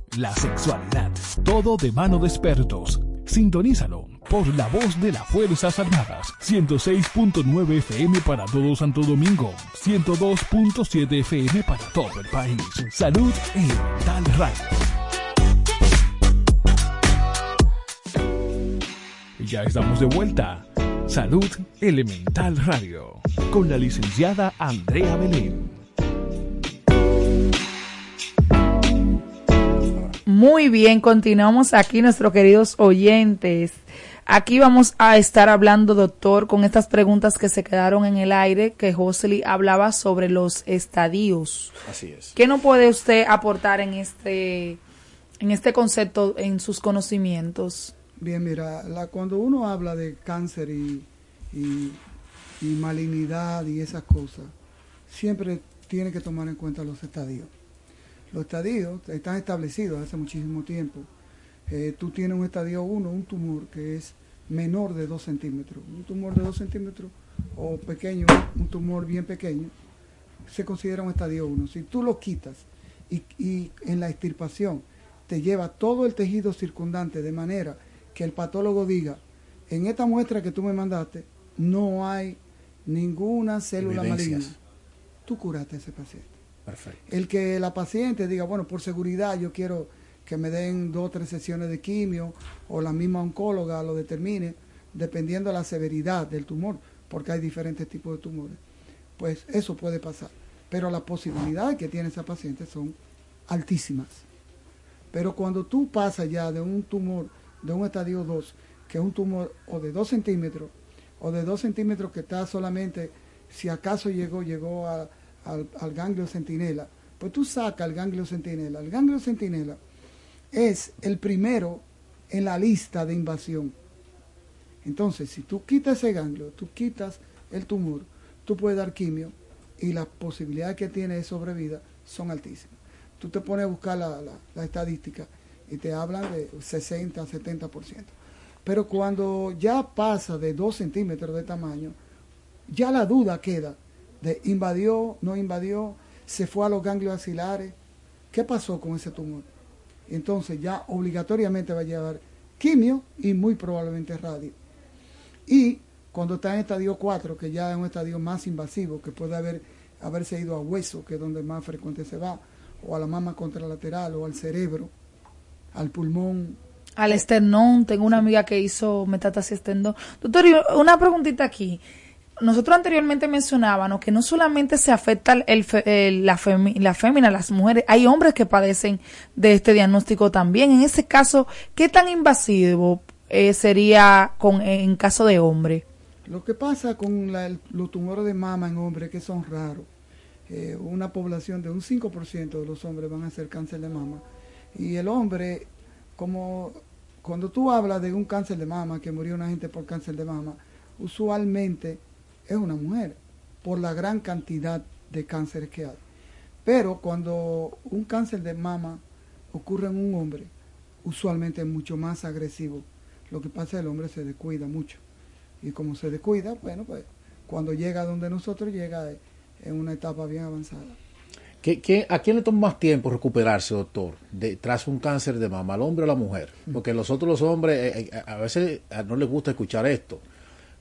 la sexualidad, todo de mano de expertos. Sintonízalo por la voz de las Fuerzas Armadas. 106.9 FM para todo Santo Domingo. 102.7 FM para todo el país. Salud Elemental Radio. Ya estamos de vuelta. Salud Elemental Radio. Con la licenciada Andrea Belén. Muy bien, continuamos aquí, nuestros queridos oyentes. Aquí vamos a estar hablando, doctor, con estas preguntas que se quedaron en el aire, que Josely hablaba sobre los estadios. Así es. ¿Qué no puede usted aportar en este, en este concepto, en sus conocimientos? Bien, mira, la, cuando uno habla de cáncer y, y, y malignidad y esas cosas, siempre tiene que tomar en cuenta los estadios. Los estadios están establecidos hace muchísimo tiempo. Eh, tú tienes un estadio 1, un tumor que es menor de 2 centímetros. Un tumor de 2 centímetros o pequeño, un tumor bien pequeño, se considera un estadio 1. Si tú lo quitas y, y en la extirpación te lleva todo el tejido circundante de manera que el patólogo diga, en esta muestra que tú me mandaste, no hay ninguna célula Evidencias. maligna. Tú curaste a ese paciente. El que la paciente diga, bueno, por seguridad yo quiero que me den dos o tres sesiones de quimio o la misma oncóloga lo determine, dependiendo de la severidad del tumor, porque hay diferentes tipos de tumores. Pues eso puede pasar. Pero las posibilidades que tiene esa paciente son altísimas. Pero cuando tú pasas ya de un tumor de un estadio 2, que es un tumor o de 2 centímetros, o de 2 centímetros que está solamente, si acaso llegó, llegó a- al, ganglio centinela, pues tú sacas el ganglio centinela. El ganglio centinela es el primero en la lista de invasión. Entonces, si tú quitas ese ganglio, tú quitas el tumor, tú puedes dar quimio y las posibilidades que tiene de sobrevida son altísimas. Tú te pones a buscar la estadística y te hablan de 60, 70%. Pero cuando ya pasa de 2 centímetros de tamaño, ya la duda queda de invadió, no invadió, se fue a los ganglios axilares, ¿qué pasó con ese tumor? Entonces ya obligatoriamente va a llevar quimio y muy probablemente radio. Y cuando está en estadio 4, que ya es un estadio más invasivo, que puede haber, haberse ido a hueso, que es donde más frecuente se va, o a la mama contralateral, o al cerebro, al pulmón. Al esternón, tengo una amiga que hizo metástasis esternón. Doctor, una preguntita aquí. Nosotros anteriormente mencionábamos que no solamente se afecta el, fe- el- la, femi- la fémina, las mujeres, hay hombres que padecen de este diagnóstico también. En ese caso, ¿qué tan invasivo eh, sería con, en caso de hombre? Lo que pasa con la- los tumores de mama en hombres que son raros, eh, una población de un 5% de los hombres van a hacer cáncer de mama. Y el hombre, como cuando tú hablas de un cáncer de mama, que murió una gente por cáncer de mama, usualmente es una mujer, por la gran cantidad de cánceres que hay. Pero cuando un cáncer de mama ocurre en un hombre, usualmente es mucho más agresivo. Lo que pasa es que el hombre se descuida mucho. Y como se descuida, bueno, pues cuando llega donde nosotros llega eh, en una etapa bien avanzada. ¿Qué, qué- a quién le toma más tiempo recuperarse, doctor, de, tras un cáncer de mama, al hombre o a la mujer? Porque nosotros los hombres, eh, eh, a veces a no les gusta escuchar esto,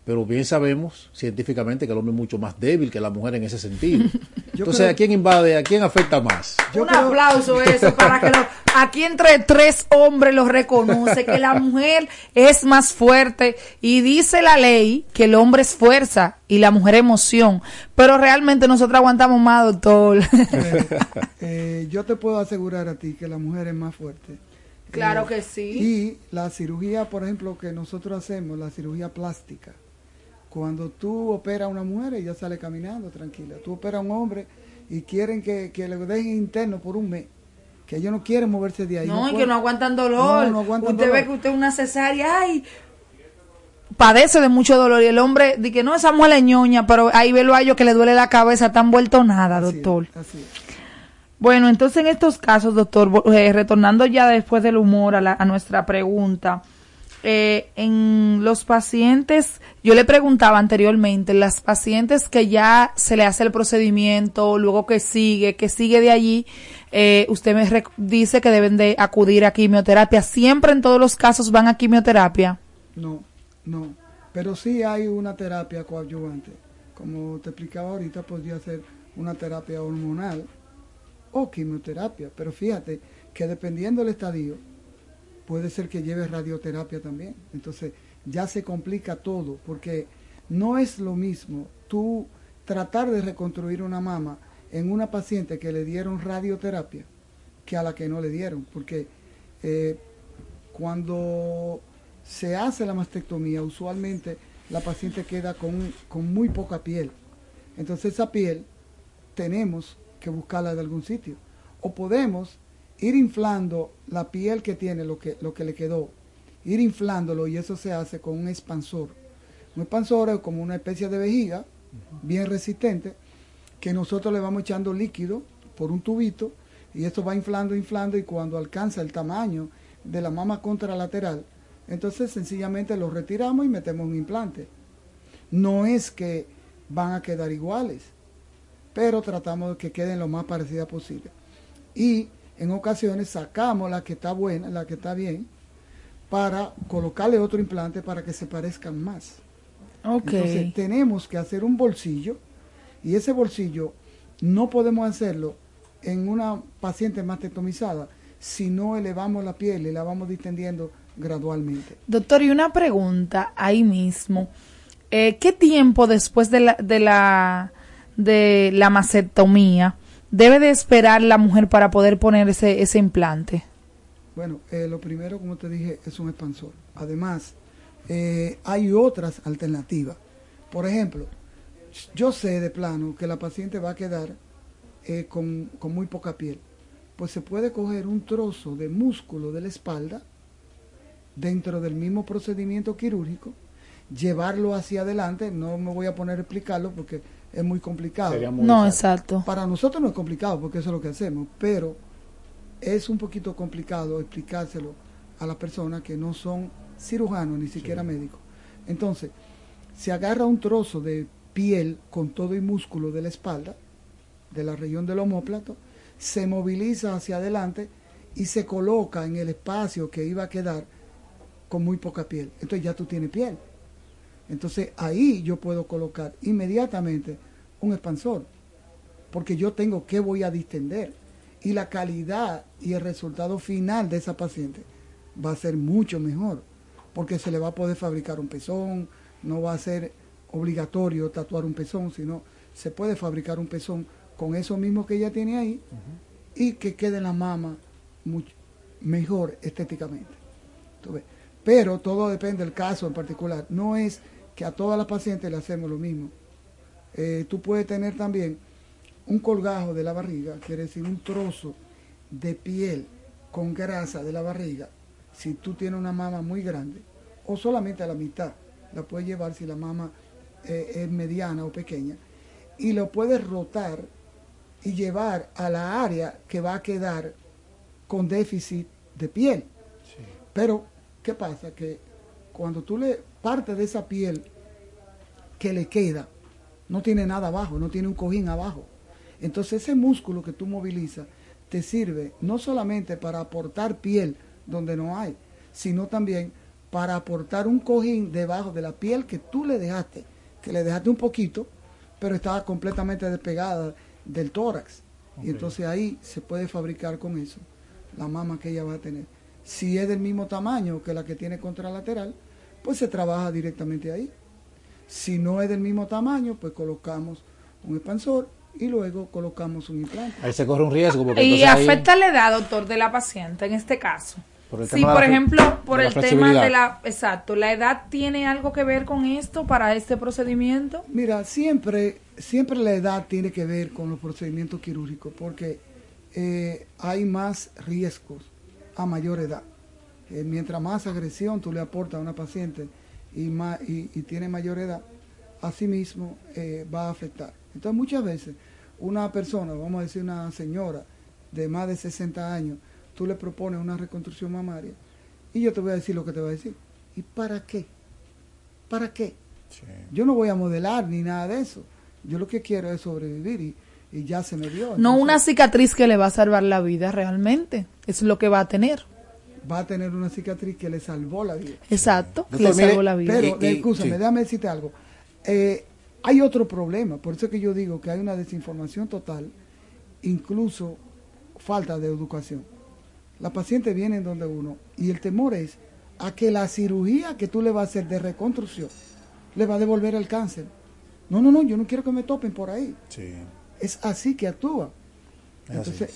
pero bien sabemos científicamente que el hombre es mucho más débil que la mujer en ese sentido. Entonces, creo- ¿a quién invade, a quién afecta más? Yo Un creo- aplauso eso para que lo- aquí entre tres hombres lo reconoce que la mujer es más fuerte y dice la ley que el hombre es fuerza y la mujer emoción, pero realmente nosotros aguantamos más, doctor. Eh, eh, yo te puedo asegurar a ti que la mujer es más fuerte. claro Eh, que sí. Y la cirugía, por ejemplo, que nosotros hacemos, la cirugía plástica, cuando tú operas a una mujer, ella sale caminando tranquila. Tú operas a un hombre y quieren que, que le dejen interno por un mes, que ellos no quieren moverse de ahí. No, y pueden. que no aguantan dolor. No, no aguantan usted dolor. ve que usted es una cesárea, ay, padece de mucho dolor y el hombre dice que no, esa mujer es ñoña, pero ahí ve lo a ellos que le duele la cabeza, están vuelto nada, Así es, doctor. así es. Bueno, entonces en estos casos, doctor, eh, retornando ya después del humor a, la- a nuestra pregunta, eh, en los pacientes, yo le preguntaba anteriormente, las pacientes que ya se le hace el procedimiento, luego que sigue, que sigue de allí, eh, usted me dice que deben de acudir a quimioterapia. ¿Siempre en todos los casos van a quimioterapia? No, no. Pero sí hay una terapia coadyuvante. Como te explicaba ahorita, podría ser una terapia hormonal o quimioterapia. Pero fíjate que dependiendo del estadio, puede ser que lleve radioterapia también. Entonces ya se complica todo, porque no es lo mismo tú tratar de reconstruir una mama en una paciente que le dieron radioterapia que a la que no le dieron, porque Eh, cuando se hace la mastectomía, usualmente la paciente queda con, con muy poca piel. Entonces esa piel tenemos que buscarla de algún sitio. O podemos ir inflando la piel que tiene, lo que, lo que le quedó, ir inflándolo y eso se hace con un expansor. Un expansor es como una especie de vejiga bien resistente que nosotros le vamos echando líquido por un tubito y esto va inflando, inflando y cuando alcanza el tamaño de la mama contralateral, entonces sencillamente lo retiramos y metemos un implante. No es que van a quedar iguales, pero tratamos de que queden lo más parecida posible. Y en ocasiones sacamos la que está buena, la que está bien, para colocarle otro implante para que se parezcan más. Entonces tenemos que hacer un bolsillo y ese bolsillo no podemos hacerlo en una paciente mastectomizada si no elevamos la piel y la vamos distendiendo gradualmente. Doctor, y una pregunta ahí mismo. Eh, ¿Qué tiempo después de la, de la, de la mastectomía debe de esperar la mujer para poder poner ese, ese implante? Bueno, eh, lo primero, como te dije, es un expansor. Además, eh, hay otras alternativas. Por ejemplo, yo sé de plano que la paciente va a quedar con, con muy poca piel pues se puede coger un trozo de músculo de la espalda dentro del mismo procedimiento quirúrgico, llevarlo hacia adelante, no me voy a poner a explicarlo porque es muy complicado. no, exacto. Para nosotros no es complicado porque eso es lo que hacemos, pero es un poquito complicado explicárselo a las personas que no son cirujanos ni siquiera médicos. Entonces, se agarra un trozo de piel con todo y músculo de la espalda, de la región del homóplato, se moviliza hacia adelante y se coloca en el espacio que iba a quedar con muy poca piel. Entonces ya tú tienes piel. Entonces ahí yo puedo colocar inmediatamente un expansor, porque yo tengo que voy a distender. Y la calidad y el resultado final de esa paciente va a ser mucho mejor, porque se le va a poder fabricar un pezón, no va a ser obligatorio tatuar un pezón, sino se puede fabricar un pezón con eso mismo que ella tiene ahí y que quede la mama mucho mejor estéticamente. Pero todo depende del caso en particular. No es que a todas las pacientes le hacemos lo mismo. Eh, tú puedes tener también un colgajo de la barriga, quiere decir un trozo de piel con grasa de la barriga, si tú tienes una mama muy grande, o solamente a la mitad, la puedes llevar si la mama eh, es mediana o pequeña, y lo puedes rotar y llevar a la área que va a quedar con déficit de piel. Pero, ¿qué pasa? Que cuando tú le parte de esa piel que le queda, no tiene nada abajo, no tiene un cojín abajo. Entonces ese músculo que tú movilizas te sirve no solamente para aportar piel donde no hay, sino también para aportar un cojín debajo de la piel que tú le dejaste, que le dejaste un poquito, pero estaba completamente despegada del tórax. Y entonces ahí se puede fabricar con eso la mama que ella va a tener. Si es del mismo tamaño que la que tiene contralateral, pues se trabaja directamente ahí. Si no es del mismo tamaño, pues colocamos un expansor y luego colocamos un implante. Ahí se corre un riesgo. Porque y afecta la edad, doctor, de la paciente en este caso. Por sí, por ejemplo, por el tema de la... Exacto, ¿la edad tiene algo que ver con esto para este procedimiento? Mira, siempre siempre la edad tiene que ver con los procedimientos quirúrgicos porque eh, hay más riesgos a mayor edad. Eh, mientras más agresión tú le aportas a una paciente y, más, y, tiene mayor edad, asimismo eh, va a afectar. Entonces muchas veces una persona, vamos a decir una señora de más de 60 años, tú le propones una reconstrucción mamaria y yo te voy a decir lo que te voy a decir. ¿Y para qué? ¿Para qué? Yo no voy a modelar ni nada de eso. Yo lo que quiero es sobrevivir y, ya se me dio. no una cicatriz que le va a salvar la vida realmente, es lo que va a tener. Va a tener una cicatriz que le salvó la vida. Exacto, le salvó la vida. Pero, escúchame, déjame decirte algo. Eh, hay otro problema, por eso es que yo digo que hay una desinformación total, incluso falta de educación. La paciente viene en donde uno y el temor es a que la cirugía que tú le vas a hacer de reconstrucción le va a devolver el cáncer no, no, no, yo no quiero que me topen por ahí. Sí. Es así que actúa. Entonces,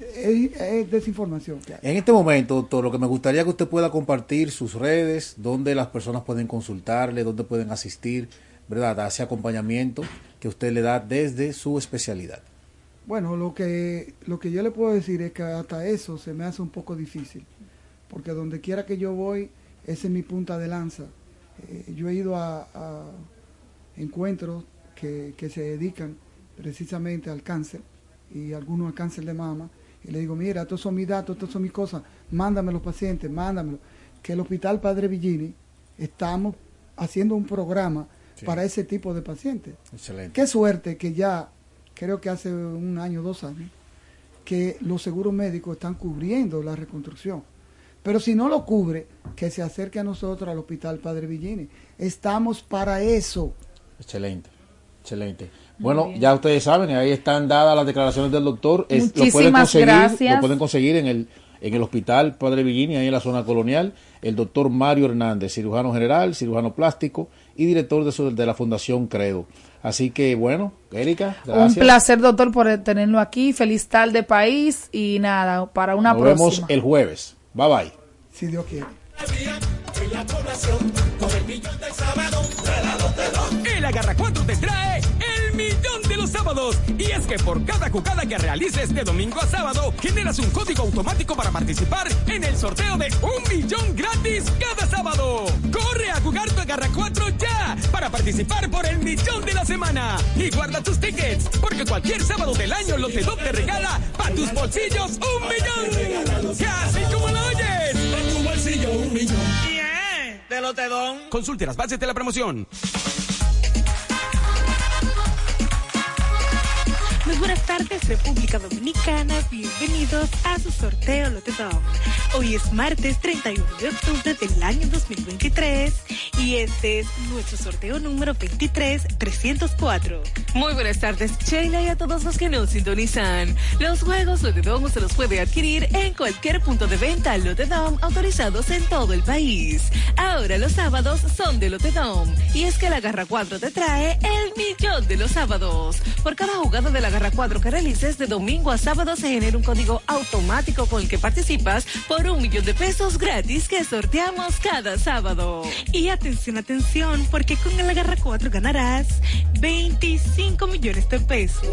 es, desinformación. En este momento, doctor, lo que me gustaría que usted pueda compartir sus redes, donde las personas pueden consultarle, dónde pueden asistir, ¿verdad? A ese acompañamiento que usted le da desde su especialidad. Bueno, lo que, lo que yo le puedo decir es que hasta eso se me hace un poco difícil, porque donde quiera que yo voy, esa es mi punta de lanza. Eh, yo he ido a, encuentros que, que se dedican precisamente al cáncer y algunos al cáncer de mama, y le digo, mira, estos son mis datos, estas son mis cosas, mándame los pacientes, mándamelo. Que el Hospital Padre Villini estamos haciendo un programa para ese tipo de pacientes. Excelente. Qué suerte que ya creo que hace un año, dos años, que los seguros médicos están cubriendo la reconstrucción. Pero si no lo cubre, que se acerque a nosotros al Hospital Padre Villini. Estamos para eso. Excelente, excelente. Bueno, ya ustedes saben, ahí están dadas las declaraciones del doctor. Es, lo pueden conseguir, gracias. Lo pueden conseguir en el, en el Hospital Padre Villini, ahí en la zona colonial. El doctor Mario Hernández, cirujano general, cirujano plástico y director de, de la Fundación Credo. Así que bueno, Erika, gracias. Un placer, doctor, por tenerlo aquí. Feliz tal de país y nada, para una Nos próxima. vemos el jueves. Bye bye. Si Dios quiere. El Agarra 4 te trae el millón de los sábados. Y es que por cada jugada que realices de domingo a sábado, generas un código automático para participar en el sorteo de un millón gratis cada sábado. Corre a jugar tu Agarra 4 ya para participar por el millón de la semana. Y guarda tus tickets, porque cualquier sábado del año Lotedom te regala para tus bolsillos un millón. Casi como lo oyes. Para tu bolsillo un millón. Yeah, de Lotedom. Consulte las bases de la promoción. Muy buenas tardes, República Dominicana. Bienvenidos a su sorteo Lotedom. Hoy es martes 31 de octubre del año 2023 y este es nuestro sorteo número 23304. Muy buenas tardes, Sheila, y a todos los que nos sintonizan. Los juegos Lotedom se los puede adquirir en cualquier punto de venta Lotedom autorizados en todo el país. Ahora los sábados son de Lotedom y es que la Garra 4 te trae el millón de los sábados. Por cada jugada de la Garra 4 que realices de domingo a sábado se genera un código automático con el que participas por un millón de pesos gratis que sorteamos cada sábado. Y atención, atención, porque con el Agarra 4 ganarás 25 millones de pesos.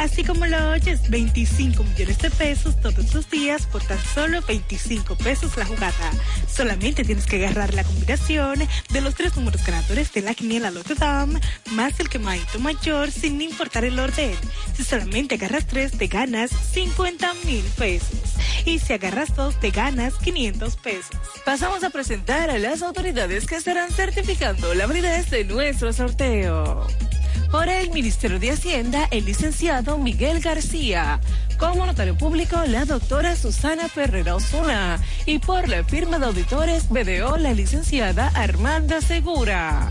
Así como lo oyes, 25 millones de pesos todos los días por tan solo 25 pesos la jugada. Solamente tienes que agarrar la combinación de los tres números ganadores de la quiniela Dame más el quemadito mayor sin importar el orden. Si solamente agarras tres, te ganas 50 mil pesos. Y si agarras dos, te ganas 500 pesos. Pasamos a presentar a las autoridades que estarán certificando la validez de nuestro sorteo. Por el Ministerio de Hacienda, el licenciado Miguel García. Como notario público, la doctora Susana Ferrera Osuna. Y por la firma de auditores BDO, la licenciada Armanda Segura.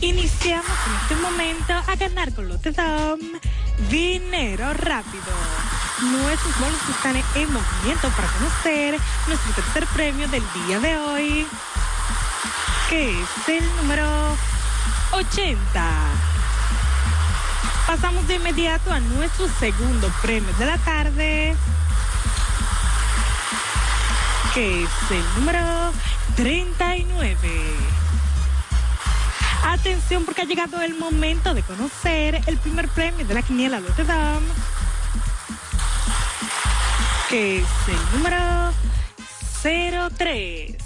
Iniciamos en este momento a ganar con Lotedom dinero rápido. Nuestros bolos están en movimiento para conocer nuestro tercer premio del día de hoy, que es el número 80. Pasamos de inmediato a nuestro segundo premio de la tarde, que es el número 39. Atención porque ha llegado el momento de conocer el primer premio de la quiniela Notre Dame, que es el número 03.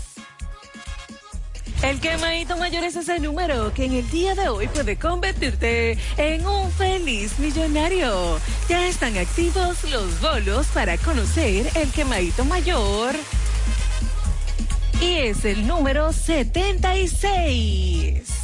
El quemadito mayor es ese número que en el día de hoy puede convertirte en un feliz millonario. Ya están activos los bolos para conocer el quemadito mayor. Y es el número 76.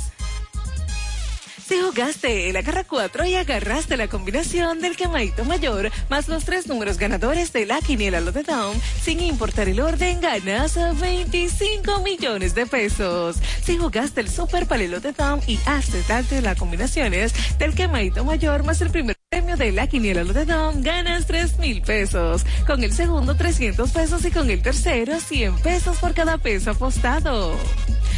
Si jugaste la garra 4 y agarraste la combinación del quemadito mayor más los tres números ganadores de la quiniela Lotedom, sin importar el orden, ganas 25 millones de pesos. Si jugaste el super palelo de Tom y haces tanto las combinaciones del quemadito mayor más el primer premio de la quiniela Lotedom ganas 3 mil pesos. Con el segundo 300 pesos y con el tercero 100 pesos por cada peso apostado.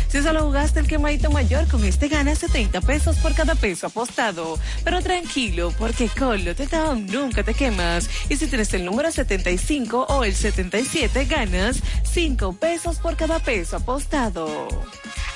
Si solo jugaste el quemadito mayor, con este ganas 70 pesos por cada peso apostado. Pero tranquilo, porque con Lotedom nunca te quemas. Y si tienes el número 75 o el 77, ganas 5 pesos por cada peso apostado.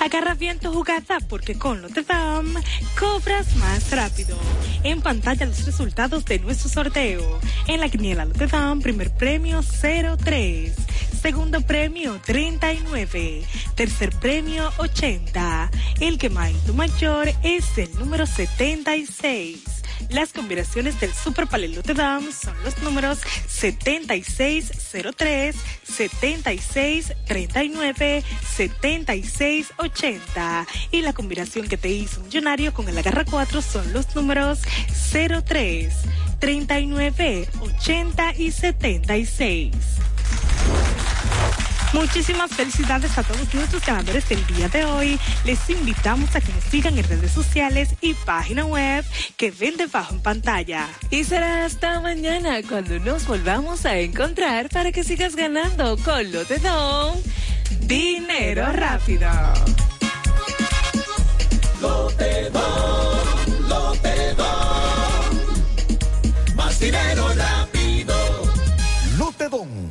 Agarra bien tu jugada porque con Lotedom cobras más rápido. En pantalla los resultados de nuestro sorteo. En la quiniela Lotedom, primer premio 03. Segundo premio 39. Tercer premio 80. El que mayor es el número 76. Las combinaciones del Super Palelote Dam son los números 7603, 7639, 7680. Y la combinación que te hizo millonario con el agarra 4 son los números 03, 39, 80 y 76. Muchísimas felicidades a todos nuestros ganadores del día de hoy. Les invitamos a que nos sigan en redes sociales y página web que ven debajo en pantalla. Y será hasta mañana cuando nos volvamos a encontrar para que sigas ganando con Lotedom. Dinero rápido. Lotedom, Lotedom. Más dinero rápido. Lotedom,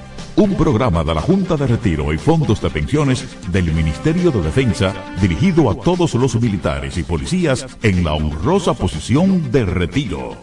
un programa de la Junta de Retiro y Fondos de Pensiones del Ministerio de Defensa dirigido a todos los militares y policías en la honrosa posición de retiro.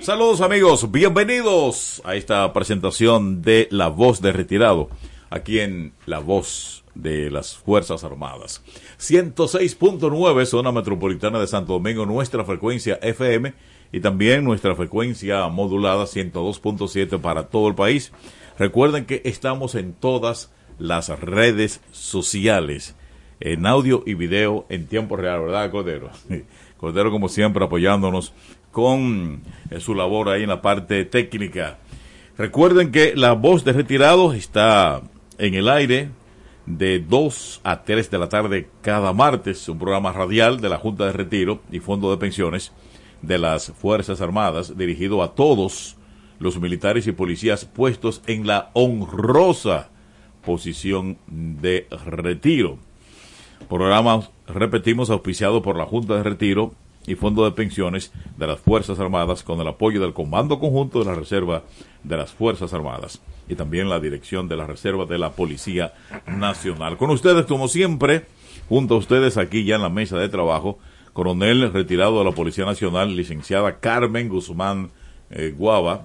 Saludos amigos, bienvenidos a esta presentación de La Voz de Retirado, aquí en La Voz de las Fuerzas Armadas. 106.9 zona metropolitana de Santo Domingo, nuestra frecuencia FM y también nuestra frecuencia modulada 102.7 para todo el país. Recuerden que estamos en todas las redes sociales, en audio y video en tiempo real, ¿verdad, Cordero? Cordero, como siempre, apoyándonos con eh, su labor ahí en la parte técnica. Recuerden que la voz de retirados está en el aire de 2 a 3 de la tarde cada martes, un programa radial de la Junta de Retiro y Fondo de Pensiones de las Fuerzas Armadas, dirigido a todos los militares y policías puestos en la honrosa posición de retiro. Programa, repetimos, auspiciado por la Junta de Retiro y Fondo de Pensiones de las Fuerzas Armadas con el apoyo del Comando Conjunto de la Reserva de las Fuerzas Armadas y también la dirección de la Reserva de la Policía Nacional. Con ustedes, como siempre, junto a ustedes aquí ya en la mesa de trabajo, coronel retirado de la Policía Nacional, licenciada Carmen Guzmán eh, Guava,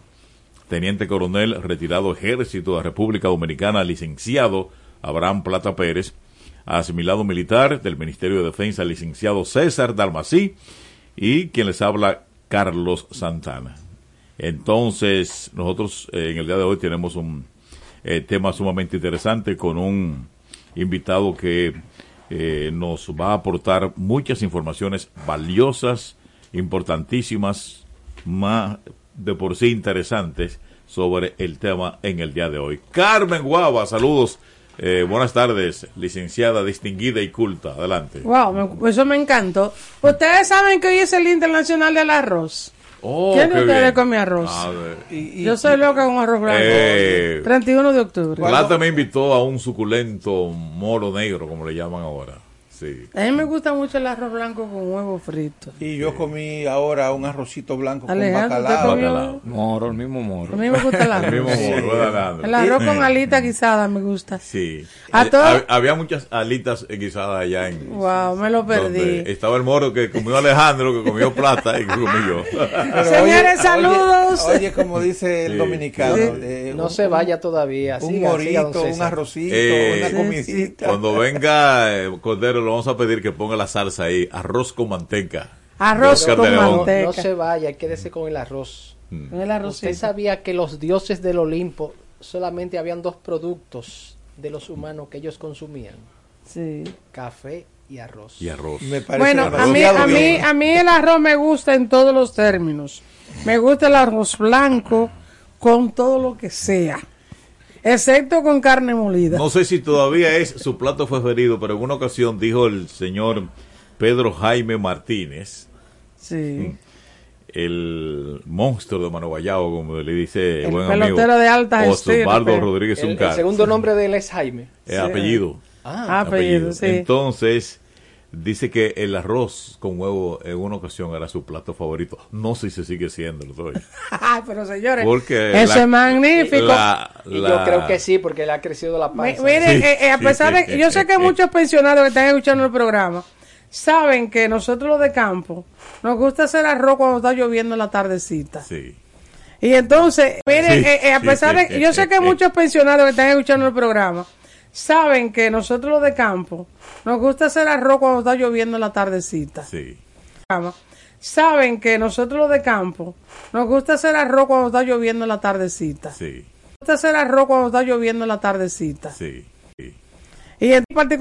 teniente coronel retirado Ejército de la República Dominicana, licenciado Abraham Plata Pérez, asimilado militar del Ministerio de Defensa, licenciado César Dalmací, y quien les habla, Carlos Santana. Entonces, nosotros eh, en el día de hoy tenemos un eh, tema sumamente interesante con un invitado que eh, nos va a aportar muchas informaciones valiosas, importantísimas, más de por sí interesantes sobre el tema en el día de hoy. Carmen Guava, saludos. Eh, buenas tardes, licenciada distinguida y culta. Adelante. Wow, me- eso me encantó. Ustedes saben que hoy es el Internacional del Arroz. Oh, ¿Quién qué de ustedes bien. come arroz? A ver. Yo soy loca con arroz blanco. Eh, 31 de octubre. Plata me invitó a un suculento moro negro, como le llaman ahora. Sí. A mí me gusta mucho el arroz blanco con huevo frito. Y yo comí ahora un arrocito blanco Alejandro, con ¿usted bacalao. Moro, el mismo moro. A mí me gusta el arroz. El mismo moro, Sí. El arroz con alita guisada me gusta. Sí. A Eh, Había muchas alitas guisadas allá en. Wow, me lo perdí. estaba el moro que comió Alejandro, que comió plata y que comí yo. Pero Señores, oye, saludos. Oye, oye, como dice el Sí. dominicano, Sí. eh, No un- se vaya todavía. Un siga, siga, don morito, un arrocito, Eh, una comidita. Cuando venga eh, Cordero, le vamos a pedir que ponga la salsa ahí, arroz con manteca. Arroz con manteca. No se vaya, quédese con el arroz. Mm. El arrocito. Usted sabía que los dioses del Olimpo solamente habían dos productos de los humanos que ellos consumían: Sí. café y arroz. Y arroz. Me parece Bueno, a mí, a mí, a mí el arroz me gusta en todos los términos. Me gusta el arroz blanco con todo lo que sea, excepto con carne molida. No sé si todavía es su plato preferido, pero en una ocasión dijo el señor Pedro Jaime Martínez, Sí. el monstruo de Mano como le dice El buen pelotero amigo, de alta Osvaldo. Rodríguez El, el segundo nombre de él es Jaime. Eh, apellido. Ah, apellido, sí. Entonces, dice que el arroz con huevo en una ocasión era su plato favorito. No sé si sigue siendo, lo doy. Pero señores, Porque eso la- es magnífico. la- Y yo creo que sí, porque le ha crecido la panza. Mire, Sí, eh, eh, a pesar sí. de que yo sé que muchos pensionados que están escuchando el programa saben que nosotros los de campo nos gusta hacer arroz cuando está lloviendo en la tardecita. Sí. Y entonces, miren, Sí, eh, eh, a pesar sí. de que yo sé que muchos pensionados que están escuchando el programa saben que nosotros los de campo nos gusta hacer arroz cuando está lloviendo en la tardecita. Sí. Saben que nosotros los de campo nos gusta hacer arroz cuando está lloviendo en la tardecita. Sí. Nos gusta hacer arroz cuando está lloviendo en la tardecita. Sí. sí. Y en particular